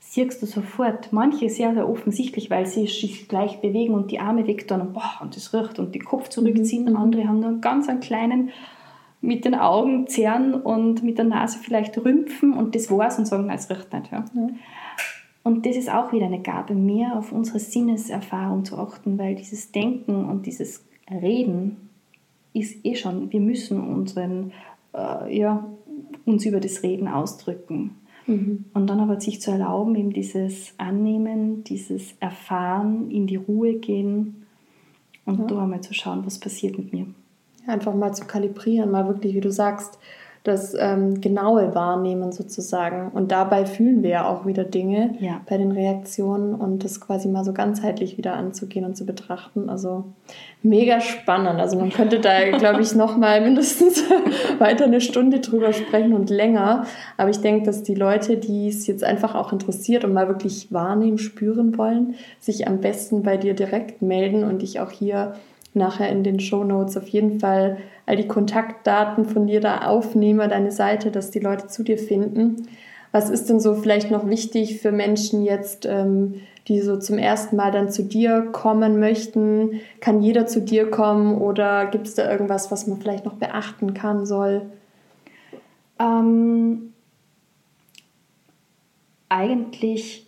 siehst du sofort, manche sehr, sehr offensichtlich, weil sie sich gleich bewegen und die Arme weg tun und, boah, und das riecht und die Kopf zurückziehen. Andere haben nur einen ganz einen kleinen mit den Augen zerren und mit der Nase vielleicht rümpfen und das war's und sagen, nein, es riecht nicht. Ja. ja. Und das ist auch wieder eine Gabe, mehr auf unsere Sinneserfahrung zu achten, weil dieses Denken und dieses Reden ist eh schon, wir müssen unseren, äh, ja, uns über das Reden ausdrücken. Mhm. Und dann aber sich zu erlauben, eben dieses Annehmen, dieses Erfahren, in die Ruhe gehen und ja. da einmal zu schauen, was passiert mit mir. Einfach mal zu kalibrieren, mal wirklich, wie du sagst, das ähm, genaue Wahrnehmen sozusagen. Und dabei fühlen wir ja auch wieder Dinge ja. bei den Reaktionen und das quasi mal so ganzheitlich wieder anzugehen und zu betrachten. Also mega spannend. Also man könnte da, glaube ich, noch mal mindestens weiter eine Stunde drüber sprechen und länger. Aber ich denke, dass die Leute, die es jetzt einfach auch interessiert und mal wirklich wahrnehmen, spüren wollen, sich am besten bei dir direkt melden und dich auch hier nachher in den Show Notes auf jeden Fall all die Kontaktdaten von dir da aufnehme, deine Seite, dass die Leute zu dir finden. Was ist denn so vielleicht noch wichtig für Menschen jetzt, ähm, die so zum ersten Mal dann zu dir kommen möchten? Kann jeder zu dir kommen oder gibt es da irgendwas, was man vielleicht noch beachten kann soll? Ähm, eigentlich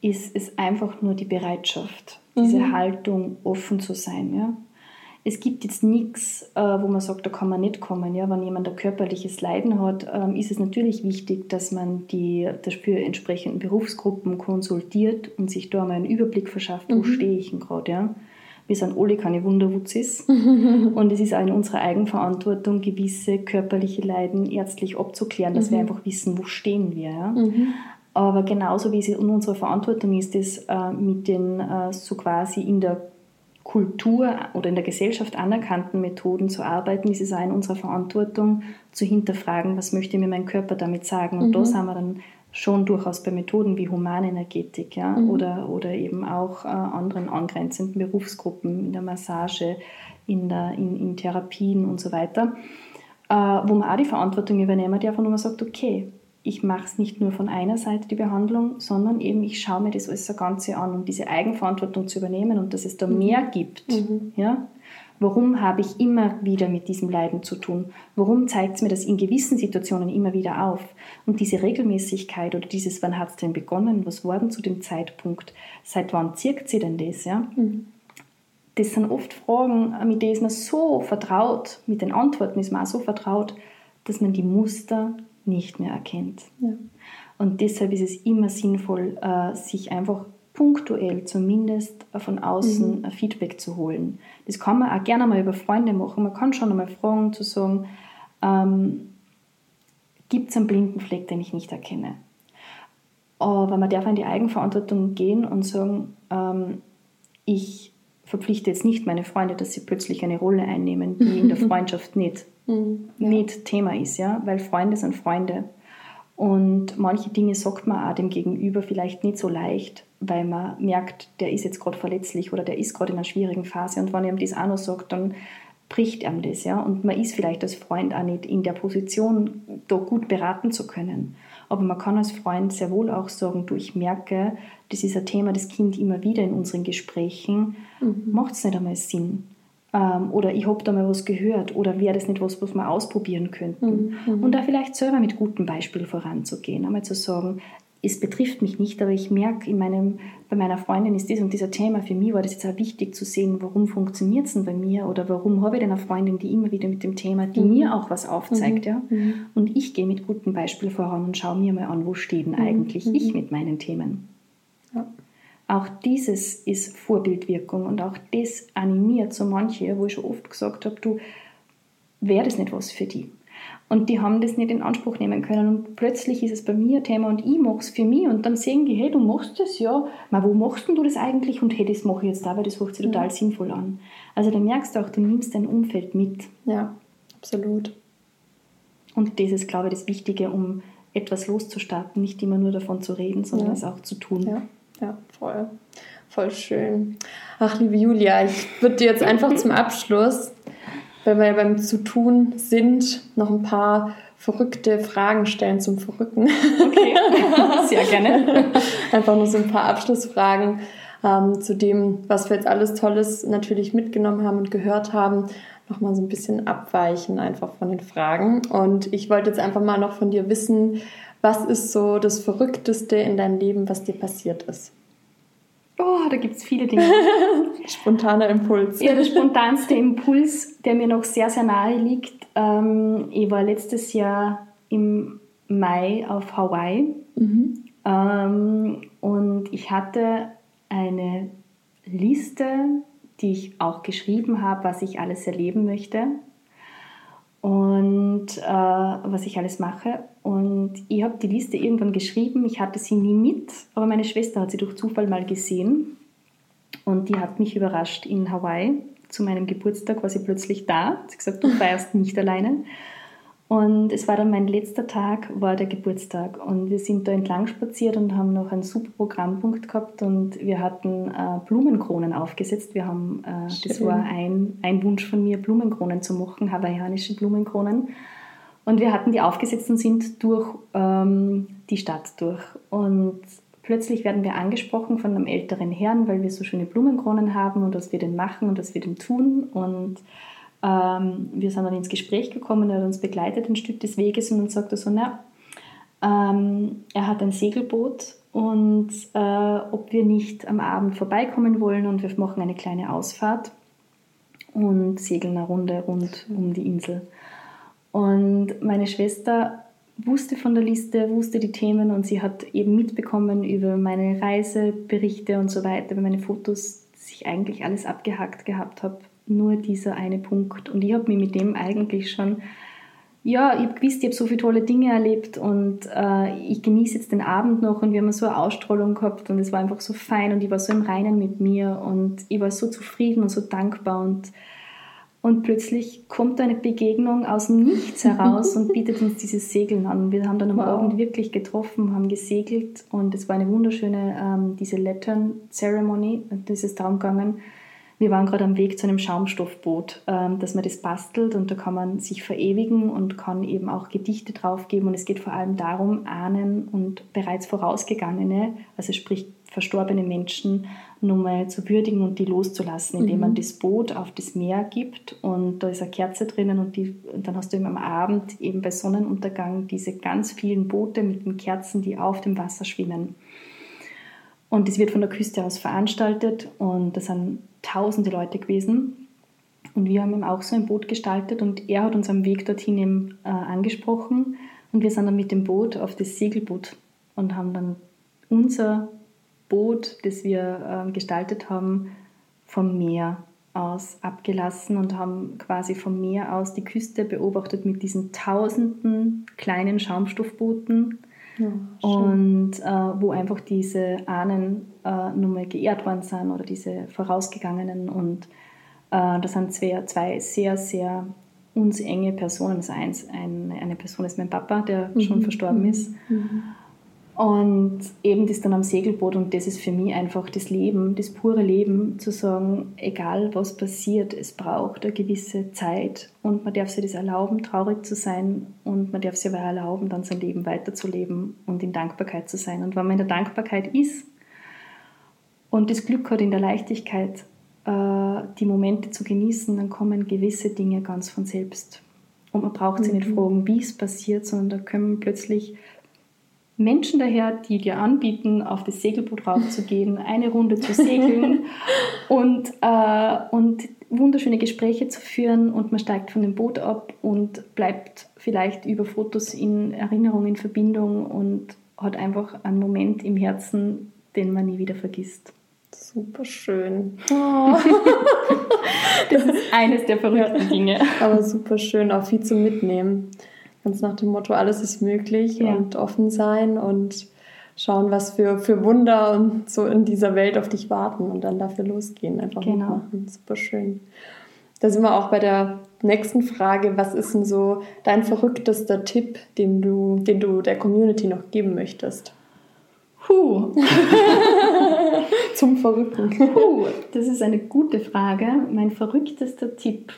ist es einfach nur die Bereitschaft, diese mhm. Haltung offen zu sein. Ja? Es gibt jetzt nichts, äh, wo man sagt, da kann man nicht kommen. Ja? Wenn jemand ein körperliches Leiden hat, ähm, ist es natürlich wichtig, dass man die dafür entsprechenden Berufsgruppen konsultiert und sich da mal einen Überblick verschafft, wo mhm. stehe ich denn gerade. Ja? Wir sind alle keine Wunderwutzis und es ist auch in unserer Eigenverantwortung, gewisse körperliche Leiden ärztlich abzuklären, dass mhm. wir einfach wissen, wo stehen wir. Ja? Mhm. Aber genauso wie es in unserer Verantwortung ist, es äh, mit den äh, so quasi in der Kultur oder in der Gesellschaft anerkannten Methoden zu arbeiten, ist es auch in unserer Verantwortung zu hinterfragen, was möchte mir mein Körper damit sagen. Und mhm. da sind wir dann schon durchaus bei Methoden wie Humanenergetik ja? Mhm. oder, oder eben auch äh, anderen angrenzenden Berufsgruppen in der Massage, in, der, in, in Therapien und so weiter, äh, wo man auch die Verantwortung übernehmen darf und wo man sagt, okay, ich mache es nicht nur von einer Seite die Behandlung, sondern eben ich schaue mir das alles so Ganze an und diese Eigenverantwortung zu übernehmen und dass es da mhm. mehr gibt. Mhm. Ja? Warum habe ich immer wieder mit diesem Leiden zu tun? Warum zeigt es mir das in gewissen Situationen immer wieder auf? Und diese Regelmäßigkeit oder dieses, wann hat es denn begonnen? Was war denn zu dem Zeitpunkt? Seit wann zirkt sie denn das? Ja? Mhm. Das sind oft Fragen, mit denen ist man so vertraut, mit den Antworten ist man auch so vertraut, dass man die Muster nicht mehr erkennt. Ja. Und deshalb ist es immer sinnvoll, äh, sich einfach punktuell zumindest von außen mhm. Feedback zu holen. Das kann man auch gerne mal über Freunde machen. Man kann schon einmal fragen, zu sagen, ähm, gibt es einen blinden Fleck, den ich nicht erkenne? Aber man darf in die Eigenverantwortung gehen und sagen, ähm, ich verpflichte jetzt nicht meine Freunde, dass sie plötzlich eine Rolle einnehmen, die in der Freundschaft nicht mhm. nicht Thema ist, ja, weil Freunde sind Freunde. Und manche Dinge sagt man auch dem Gegenüber vielleicht nicht so leicht, weil man merkt, der ist jetzt gerade verletzlich oder der ist gerade in einer schwierigen Phase. Und wenn ihm das auch noch sagt, dann bricht ihm das, ja. Und man ist vielleicht als Freund auch nicht in der Position, da gut beraten zu können. Aber man kann als Freund sehr wohl auch sagen, du, ich merke, das ist ein Thema, das Kind immer wieder in unseren Gesprächen. Mhm. Macht es nicht einmal Sinn? Ähm, oder ich habe da mal was gehört oder wäre das nicht was, was wir ausprobieren könnten. Mhm. Und da vielleicht selber mit gutem Beispiel voranzugehen, einmal zu sagen, es betrifft mich nicht, aber ich merke, in meinem, bei meiner Freundin ist dies und dieser Thema. Für mich war das jetzt auch wichtig zu sehen, warum funktioniert es denn bei mir oder warum habe ich denn eine Freundin, die immer wieder mit dem Thema, die mhm. mir auch was aufzeigt. Mhm. Ja? Mhm. Und ich gehe mit gutem Beispiel voran und schaue mir mal an, wo steht denn mhm. eigentlich ich mhm. mit meinen Themen. Ja. Auch dieses ist Vorbildwirkung und auch das animiert so manche, wo ich schon oft gesagt habe, du, wäre das nicht was für die? Und die haben das nicht in Anspruch nehmen können. Und plötzlich ist es bei mir Thema und ich mache es für mich. Und dann sehen die, hey, du machst das, ja. Ma, wo machst du das eigentlich? Und hey, das mache ich jetzt da, weil das hört sich total sinnvoll an. Also da merkst du auch, du nimmst dein Umfeld mit. Ja, absolut. Und das ist, glaube ich, das Wichtige, um etwas loszustarten. Nicht immer nur davon zu reden, sondern ja. es auch zu tun. Ja. Ja, voll. Voll schön. Ach, liebe Julia, ich würde dir jetzt einfach zum Abschluss, weil wir beim zu tun sind, noch ein paar verrückte Fragen stellen zum Verrücken. Okay, sehr gerne. Einfach nur so ein paar Abschlussfragen ähm, zu dem, was wir jetzt alles Tolles natürlich mitgenommen haben und gehört haben. Nochmal so ein bisschen abweichen einfach von den Fragen. Und ich wollte jetzt einfach mal noch von dir wissen, was ist so das Verrückteste in deinem Leben, was dir passiert ist? Oh, da gibt es viele Dinge. Spontaner Impuls. Ja, der spontanste Impuls, der mir noch sehr, sehr nahe liegt. Ähm, ich war letztes Jahr im Mai auf Hawaii mhm. ähm, und ich hatte eine Liste, die ich auch geschrieben habe, was ich alles erleben möchte und äh, was ich alles mache. Und ich habe die Liste irgendwann geschrieben. Ich hatte sie nie mit, aber meine Schwester hat sie durch Zufall mal gesehen. Und die hat mich überrascht in Hawaii. Zu meinem Geburtstag war sie plötzlich da. Sie hat gesagt, du feierst nicht alleine. Und es war dann mein letzter Tag, war der Geburtstag. Und wir sind da entlang spaziert und haben noch einen super Programmpunkt gehabt. Und wir hatten äh, Blumenkronen aufgesetzt. Wir haben, äh, das war ein, ein Wunsch von mir, Blumenkronen zu machen, hawaiianische Blumenkronen. Und wir hatten die aufgesetzt und sind durch ähm, die Stadt durch. Und plötzlich werden wir angesprochen von einem älteren Herrn, weil wir so schöne Blumenkronen haben und was wir denn machen und was wir denn tun. Und ähm, wir sind dann ins Gespräch gekommen, er hat uns begleitet ein Stück des Weges und dann sagte so, na, ähm, er hat ein Segelboot und äh, ob wir nicht am Abend vorbeikommen wollen und wir machen eine kleine Ausfahrt und segeln eine Runde rund um die Insel. Und meine Schwester wusste von der Liste, wusste die Themen und sie hat eben mitbekommen über meine Reiseberichte und so weiter, über meine Fotos, dass ich eigentlich alles abgehackt gehabt habe nur dieser eine Punkt. Und ich habe mich mit dem eigentlich schon, ja, ich habe gewusst, ich habe so viele tolle Dinge erlebt und äh, ich genieße jetzt den Abend noch und wir haben so eine Ausstrahlung gehabt und es war einfach so fein und ich war so im Reinen mit mir und ich war so zufrieden und so dankbar und und plötzlich kommt eine Begegnung aus dem Nichts heraus und bietet uns dieses Segeln an. Wir haben dann am wow. Abend wirklich getroffen, haben gesegelt und es war eine wunderschöne, ähm, diese Lettern Ceremony, das ist darum gegangen, wir waren gerade am Weg zu einem Schaumstoffboot, ähm, dass man das bastelt und da kann man sich verewigen und kann eben auch Gedichte draufgeben. Und es geht vor allem darum, Ahnen und bereits vorausgegangene, also sprich verstorbene Menschen, nochmal zu würdigen und die loszulassen, indem mhm. man das Boot auf das Meer gibt und da ist eine Kerze drinnen und, die, und dann hast du eben am Abend eben bei Sonnenuntergang diese ganz vielen Boote mit den Kerzen, die auf dem Wasser schwimmen. Und das wird von der Küste aus veranstaltet und das sind tausende Leute gewesen. Und wir haben ihm auch so ein Boot gestaltet und er hat uns am Weg dorthin eben, äh, angesprochen. Und wir sind dann mit dem Boot auf das Segelboot und haben dann unser Boot, das wir äh, gestaltet haben, vom Meer aus abgelassen und haben quasi vom Meer aus die Küste beobachtet mit diesen tausenden kleinen Schaumstoffbooten ja, und äh, wo einfach diese Ahnen äh, nochmal geehrt worden sind oder diese vorausgegangenen. Und äh, das sind zwei, zwei sehr, sehr uns enge Personen. Also eins, ein, eine Person ist mein Papa, der mhm. schon verstorben mhm. ist. Mhm. Und eben das dann am Segelboot und das ist für mich einfach das Leben, das pure Leben, zu sagen, egal was passiert, es braucht eine gewisse Zeit und man darf sich das erlauben, traurig zu sein und man darf sich aber erlauben, dann sein Leben weiterzuleben und in Dankbarkeit zu sein. Und wenn man in der Dankbarkeit ist und das Glück hat, in der Leichtigkeit äh, die Momente zu genießen, dann kommen gewisse Dinge ganz von selbst. Und man braucht sich mhm. nicht fragen, wie es passiert, sondern da können plötzlich Menschen daher, die dir anbieten, auf das Segelboot raufzugehen, eine Runde zu segeln und, äh, und wunderschöne Gespräche zu führen und man steigt von dem Boot ab und bleibt vielleicht über Fotos in Erinnerung, in Verbindung und hat einfach einen Moment im Herzen, den man nie wieder vergisst. Super schön. Oh. das ist eines der verrückten Dinge. Aber super schön, auch viel zu mitnehmen. Ganz nach dem Motto, alles ist möglich ja. und offen sein und schauen, was für, für Wunder und so in dieser Welt auf dich warten und dann dafür losgehen, einfach genau. machen. Super schön. Da sind wir auch bei der nächsten Frage. Was ist denn so dein verrücktester Tipp, den du, den du der Community noch geben möchtest? Puh. Zum Verrückten. Puh, das ist eine gute Frage. Mein verrücktester Tipp.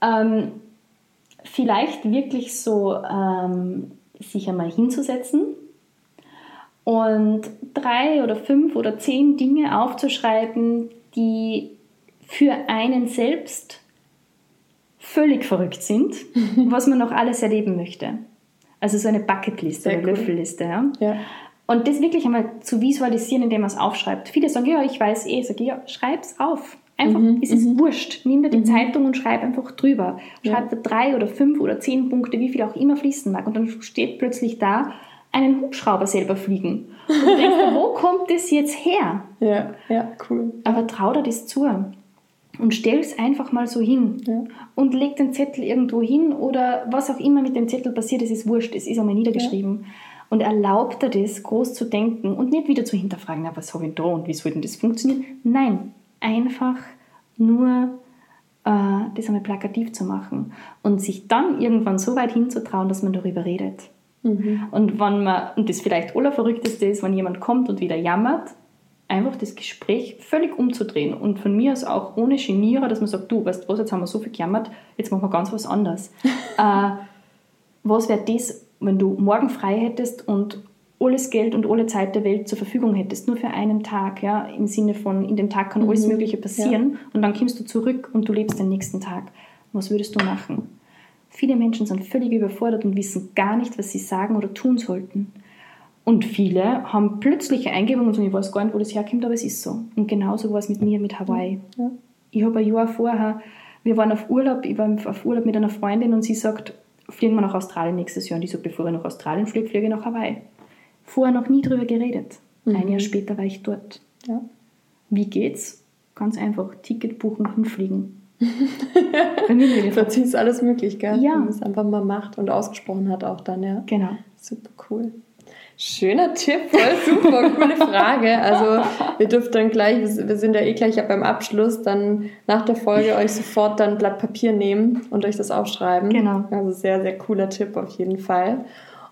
Ähm, vielleicht wirklich so ähm, sich einmal hinzusetzen und drei oder fünf oder zehn Dinge aufzuschreiben, die für einen selbst völlig verrückt sind, was man noch alles erleben möchte. Also so eine Bucketliste Sehr oder cool. Löffelliste. Ja? Ja. Und das wirklich einmal zu visualisieren, indem man es aufschreibt. Viele sagen, ja, ich weiß eh. Ich, ja, schreib's auf. Einfach, Mhm, es ist wurscht. Nimm dir die Zeitung und schreib einfach drüber. Schreib da drei oder fünf oder zehn Punkte, wie viel auch immer fließen mag. Und dann steht plötzlich da, einen Hubschrauber selber fliegen. Und du denkst, dir, wo kommt das jetzt her? Ja, ja, cool. Aber trau dir das zu. Und stell es einfach mal so hin. Ja. Und leg den Zettel irgendwo hin oder was auch immer mit dem Zettel passiert, es ist wurscht, es ist einmal niedergeschrieben. Und erlaubt dir das, groß zu denken und nicht wieder zu hinterfragen, na, was habe ich da und wie soll denn das funktionieren? Nein, einfach nur äh, das einmal plakativ zu machen und sich dann irgendwann so weit hinzutrauen, dass man darüber redet. Und wenn man, und das vielleicht allerverrückteste ist, wenn jemand kommt und wieder jammert, einfach das Gespräch völlig umzudrehen und von mir aus auch ohne Genierer, dass man sagt, du, weißt du was, jetzt haben wir so viel gejammert, jetzt machen wir ganz was anderes. äh, was wäre das, wenn du morgen frei hättest und alles Geld und alle Zeit der Welt zur Verfügung hättest, nur für einen Tag, ja, im Sinne von, in dem Tag kann alles Mögliche passieren und dann kommst du zurück und du lebst den nächsten Tag. Was würdest du machen? Viele Menschen sind völlig überfordert und wissen gar nicht, was sie sagen oder tun sollten. Und viele haben plötzliche Eingebungen und sagen, ich weiß gar nicht, wo das herkommt, aber es ist so. Und genauso war es mit mir mit Hawaii. Ja. Ich habe ein Jahr vorher, wir waren auf Urlaub, ich war auf Urlaub mit einer Freundin und sie sagt, fliegen wir nach Australien nächstes Jahr. Und ich sage, bevor ich nach Australien fliege, fliege ich nach Hawaii. Vorher noch nie drüber geredet. Ein Jahr später war ich dort. Ja. Wie geht's? Ganz einfach, Ticket buchen, hinfliegen. Plötzlich ist alles möglich, gell? Ja. Wenn man es einfach mal macht und ausgesprochen hat auch dann, ja. Genau. Super cool. Schöner Tipp, voll super, coole Frage. Also ihr dürft dann gleich, wir sind ja eh gleich beim Abschluss, dann nach der Folge euch sofort dann ein Blatt Papier nehmen und euch das aufschreiben. Genau. Also sehr, sehr cooler Tipp auf jeden Fall.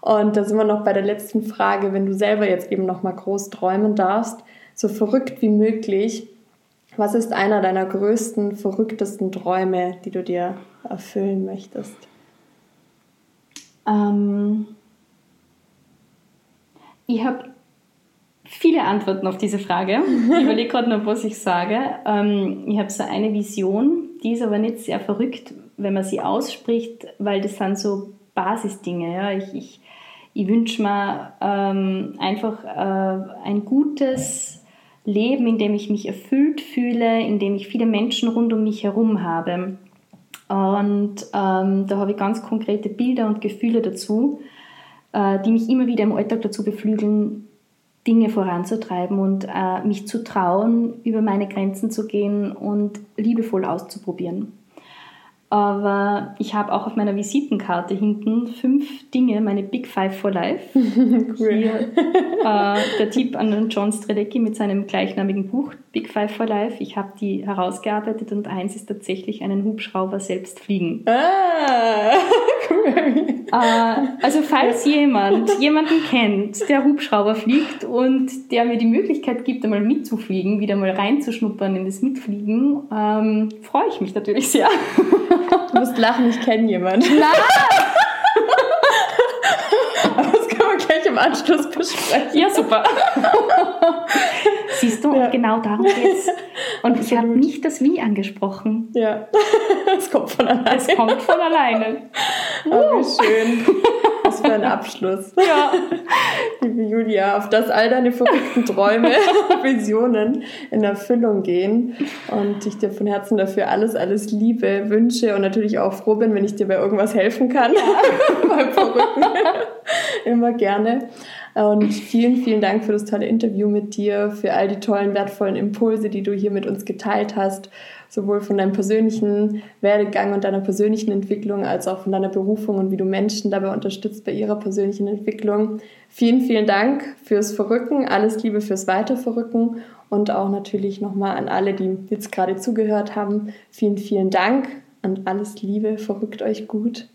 Und da sind wir noch bei der letzten Frage, wenn du selber jetzt eben noch mal groß träumen darfst, so verrückt wie möglich. Was ist einer deiner größten, verrücktesten Träume, die du dir erfüllen möchtest? Ähm, ich habe viele Antworten auf diese Frage. Ich überlege gerade noch, was ich sage. Ähm, ich habe so eine Vision, die ist aber nicht sehr verrückt, wenn man sie ausspricht, weil das sind so Basisdinge. Ja? Ich, ich, ich wünsche mir ähm, einfach äh, ein gutes Leben, in dem ich mich erfüllt fühle, in dem ich viele Menschen rund um mich herum habe. Und ähm, da habe ich ganz konkrete Bilder und Gefühle dazu, äh, die mich immer wieder im Alltag dazu beflügeln, Dinge voranzutreiben und äh, mich zu trauen, über meine Grenzen zu gehen und liebevoll auszuprobieren. Aber ich habe auch auf meiner Visitenkarte hinten fünf Dinge, meine Big Five for Life. Hier äh, der Tipp an John Stradecki mit seinem gleichnamigen Buch Big Five for Life. Ich habe die herausgearbeitet und eins ist tatsächlich einen Hubschrauber selbst fliegen. Ah, cool. Äh, also falls jemand jemanden kennt, der Hubschrauber fliegt und der mir die Möglichkeit gibt, einmal mitzufliegen, wieder mal reinzuschnuppern in das Mitfliegen, ähm, freue ich mich natürlich sehr. Du musst lachen, ich kenne jemanden. Aber das können wir gleich im Anschluss besprechen. Ja, super. Siehst du, Ja. genau darum geht's. Und ich habe nicht das Wie angesprochen. Ja, es kommt von alleine. Es kommt von alleine. Oh, wie schön. Für ein Abschluss. Ja. Liebe Julia, auf dass all deine verrückten Träume, Visionen in Erfüllung gehen und ich dir von Herzen dafür alles, alles Liebe wünsche und natürlich auch froh bin, wenn ich dir bei irgendwas helfen kann. Beim Verrückten. Immer gerne. Und vielen, vielen Dank für das tolle Interview mit dir, für all die tollen, wertvollen Impulse, die du hier mit uns geteilt hast, sowohl von deinem persönlichen Werdegang und deiner persönlichen Entwicklung als auch von deiner Berufung und wie du Menschen dabei unterstützt bei ihrer persönlichen Entwicklung. Vielen, vielen Dank fürs Verrücken, alles Liebe fürs Weiterverrücken und auch natürlich nochmal an alle, die jetzt gerade zugehört haben. Vielen, vielen Dank und alles Liebe, verrückt euch gut.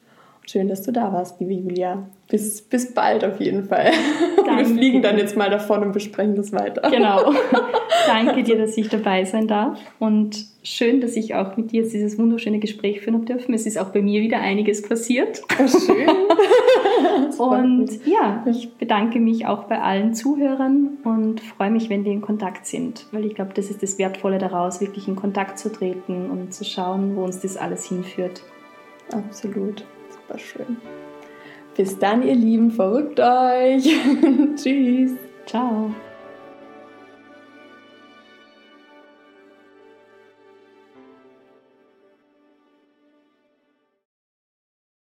Schön, dass du da warst, liebe Julia. Bis, bis bald auf jeden Fall. Danke. Wir fliegen dann jetzt mal davon und besprechen das weiter. Genau. Danke dir, dass ich dabei sein darf. Und schön, dass ich auch mit dir jetzt dieses wunderschöne Gespräch führen habe dürfen. Es ist auch bei mir wieder einiges passiert. Schön. freut Und ja, ich bedanke mich auch bei allen Zuhörern und freue mich, wenn wir in Kontakt sind. Weil ich glaube, das ist das Wertvolle daraus, wirklich in Kontakt zu treten und zu schauen, wo uns das alles hinführt. Absolut. Super schön. Bis dann, ihr Lieben, verrückt euch. Tschüss. Ciao.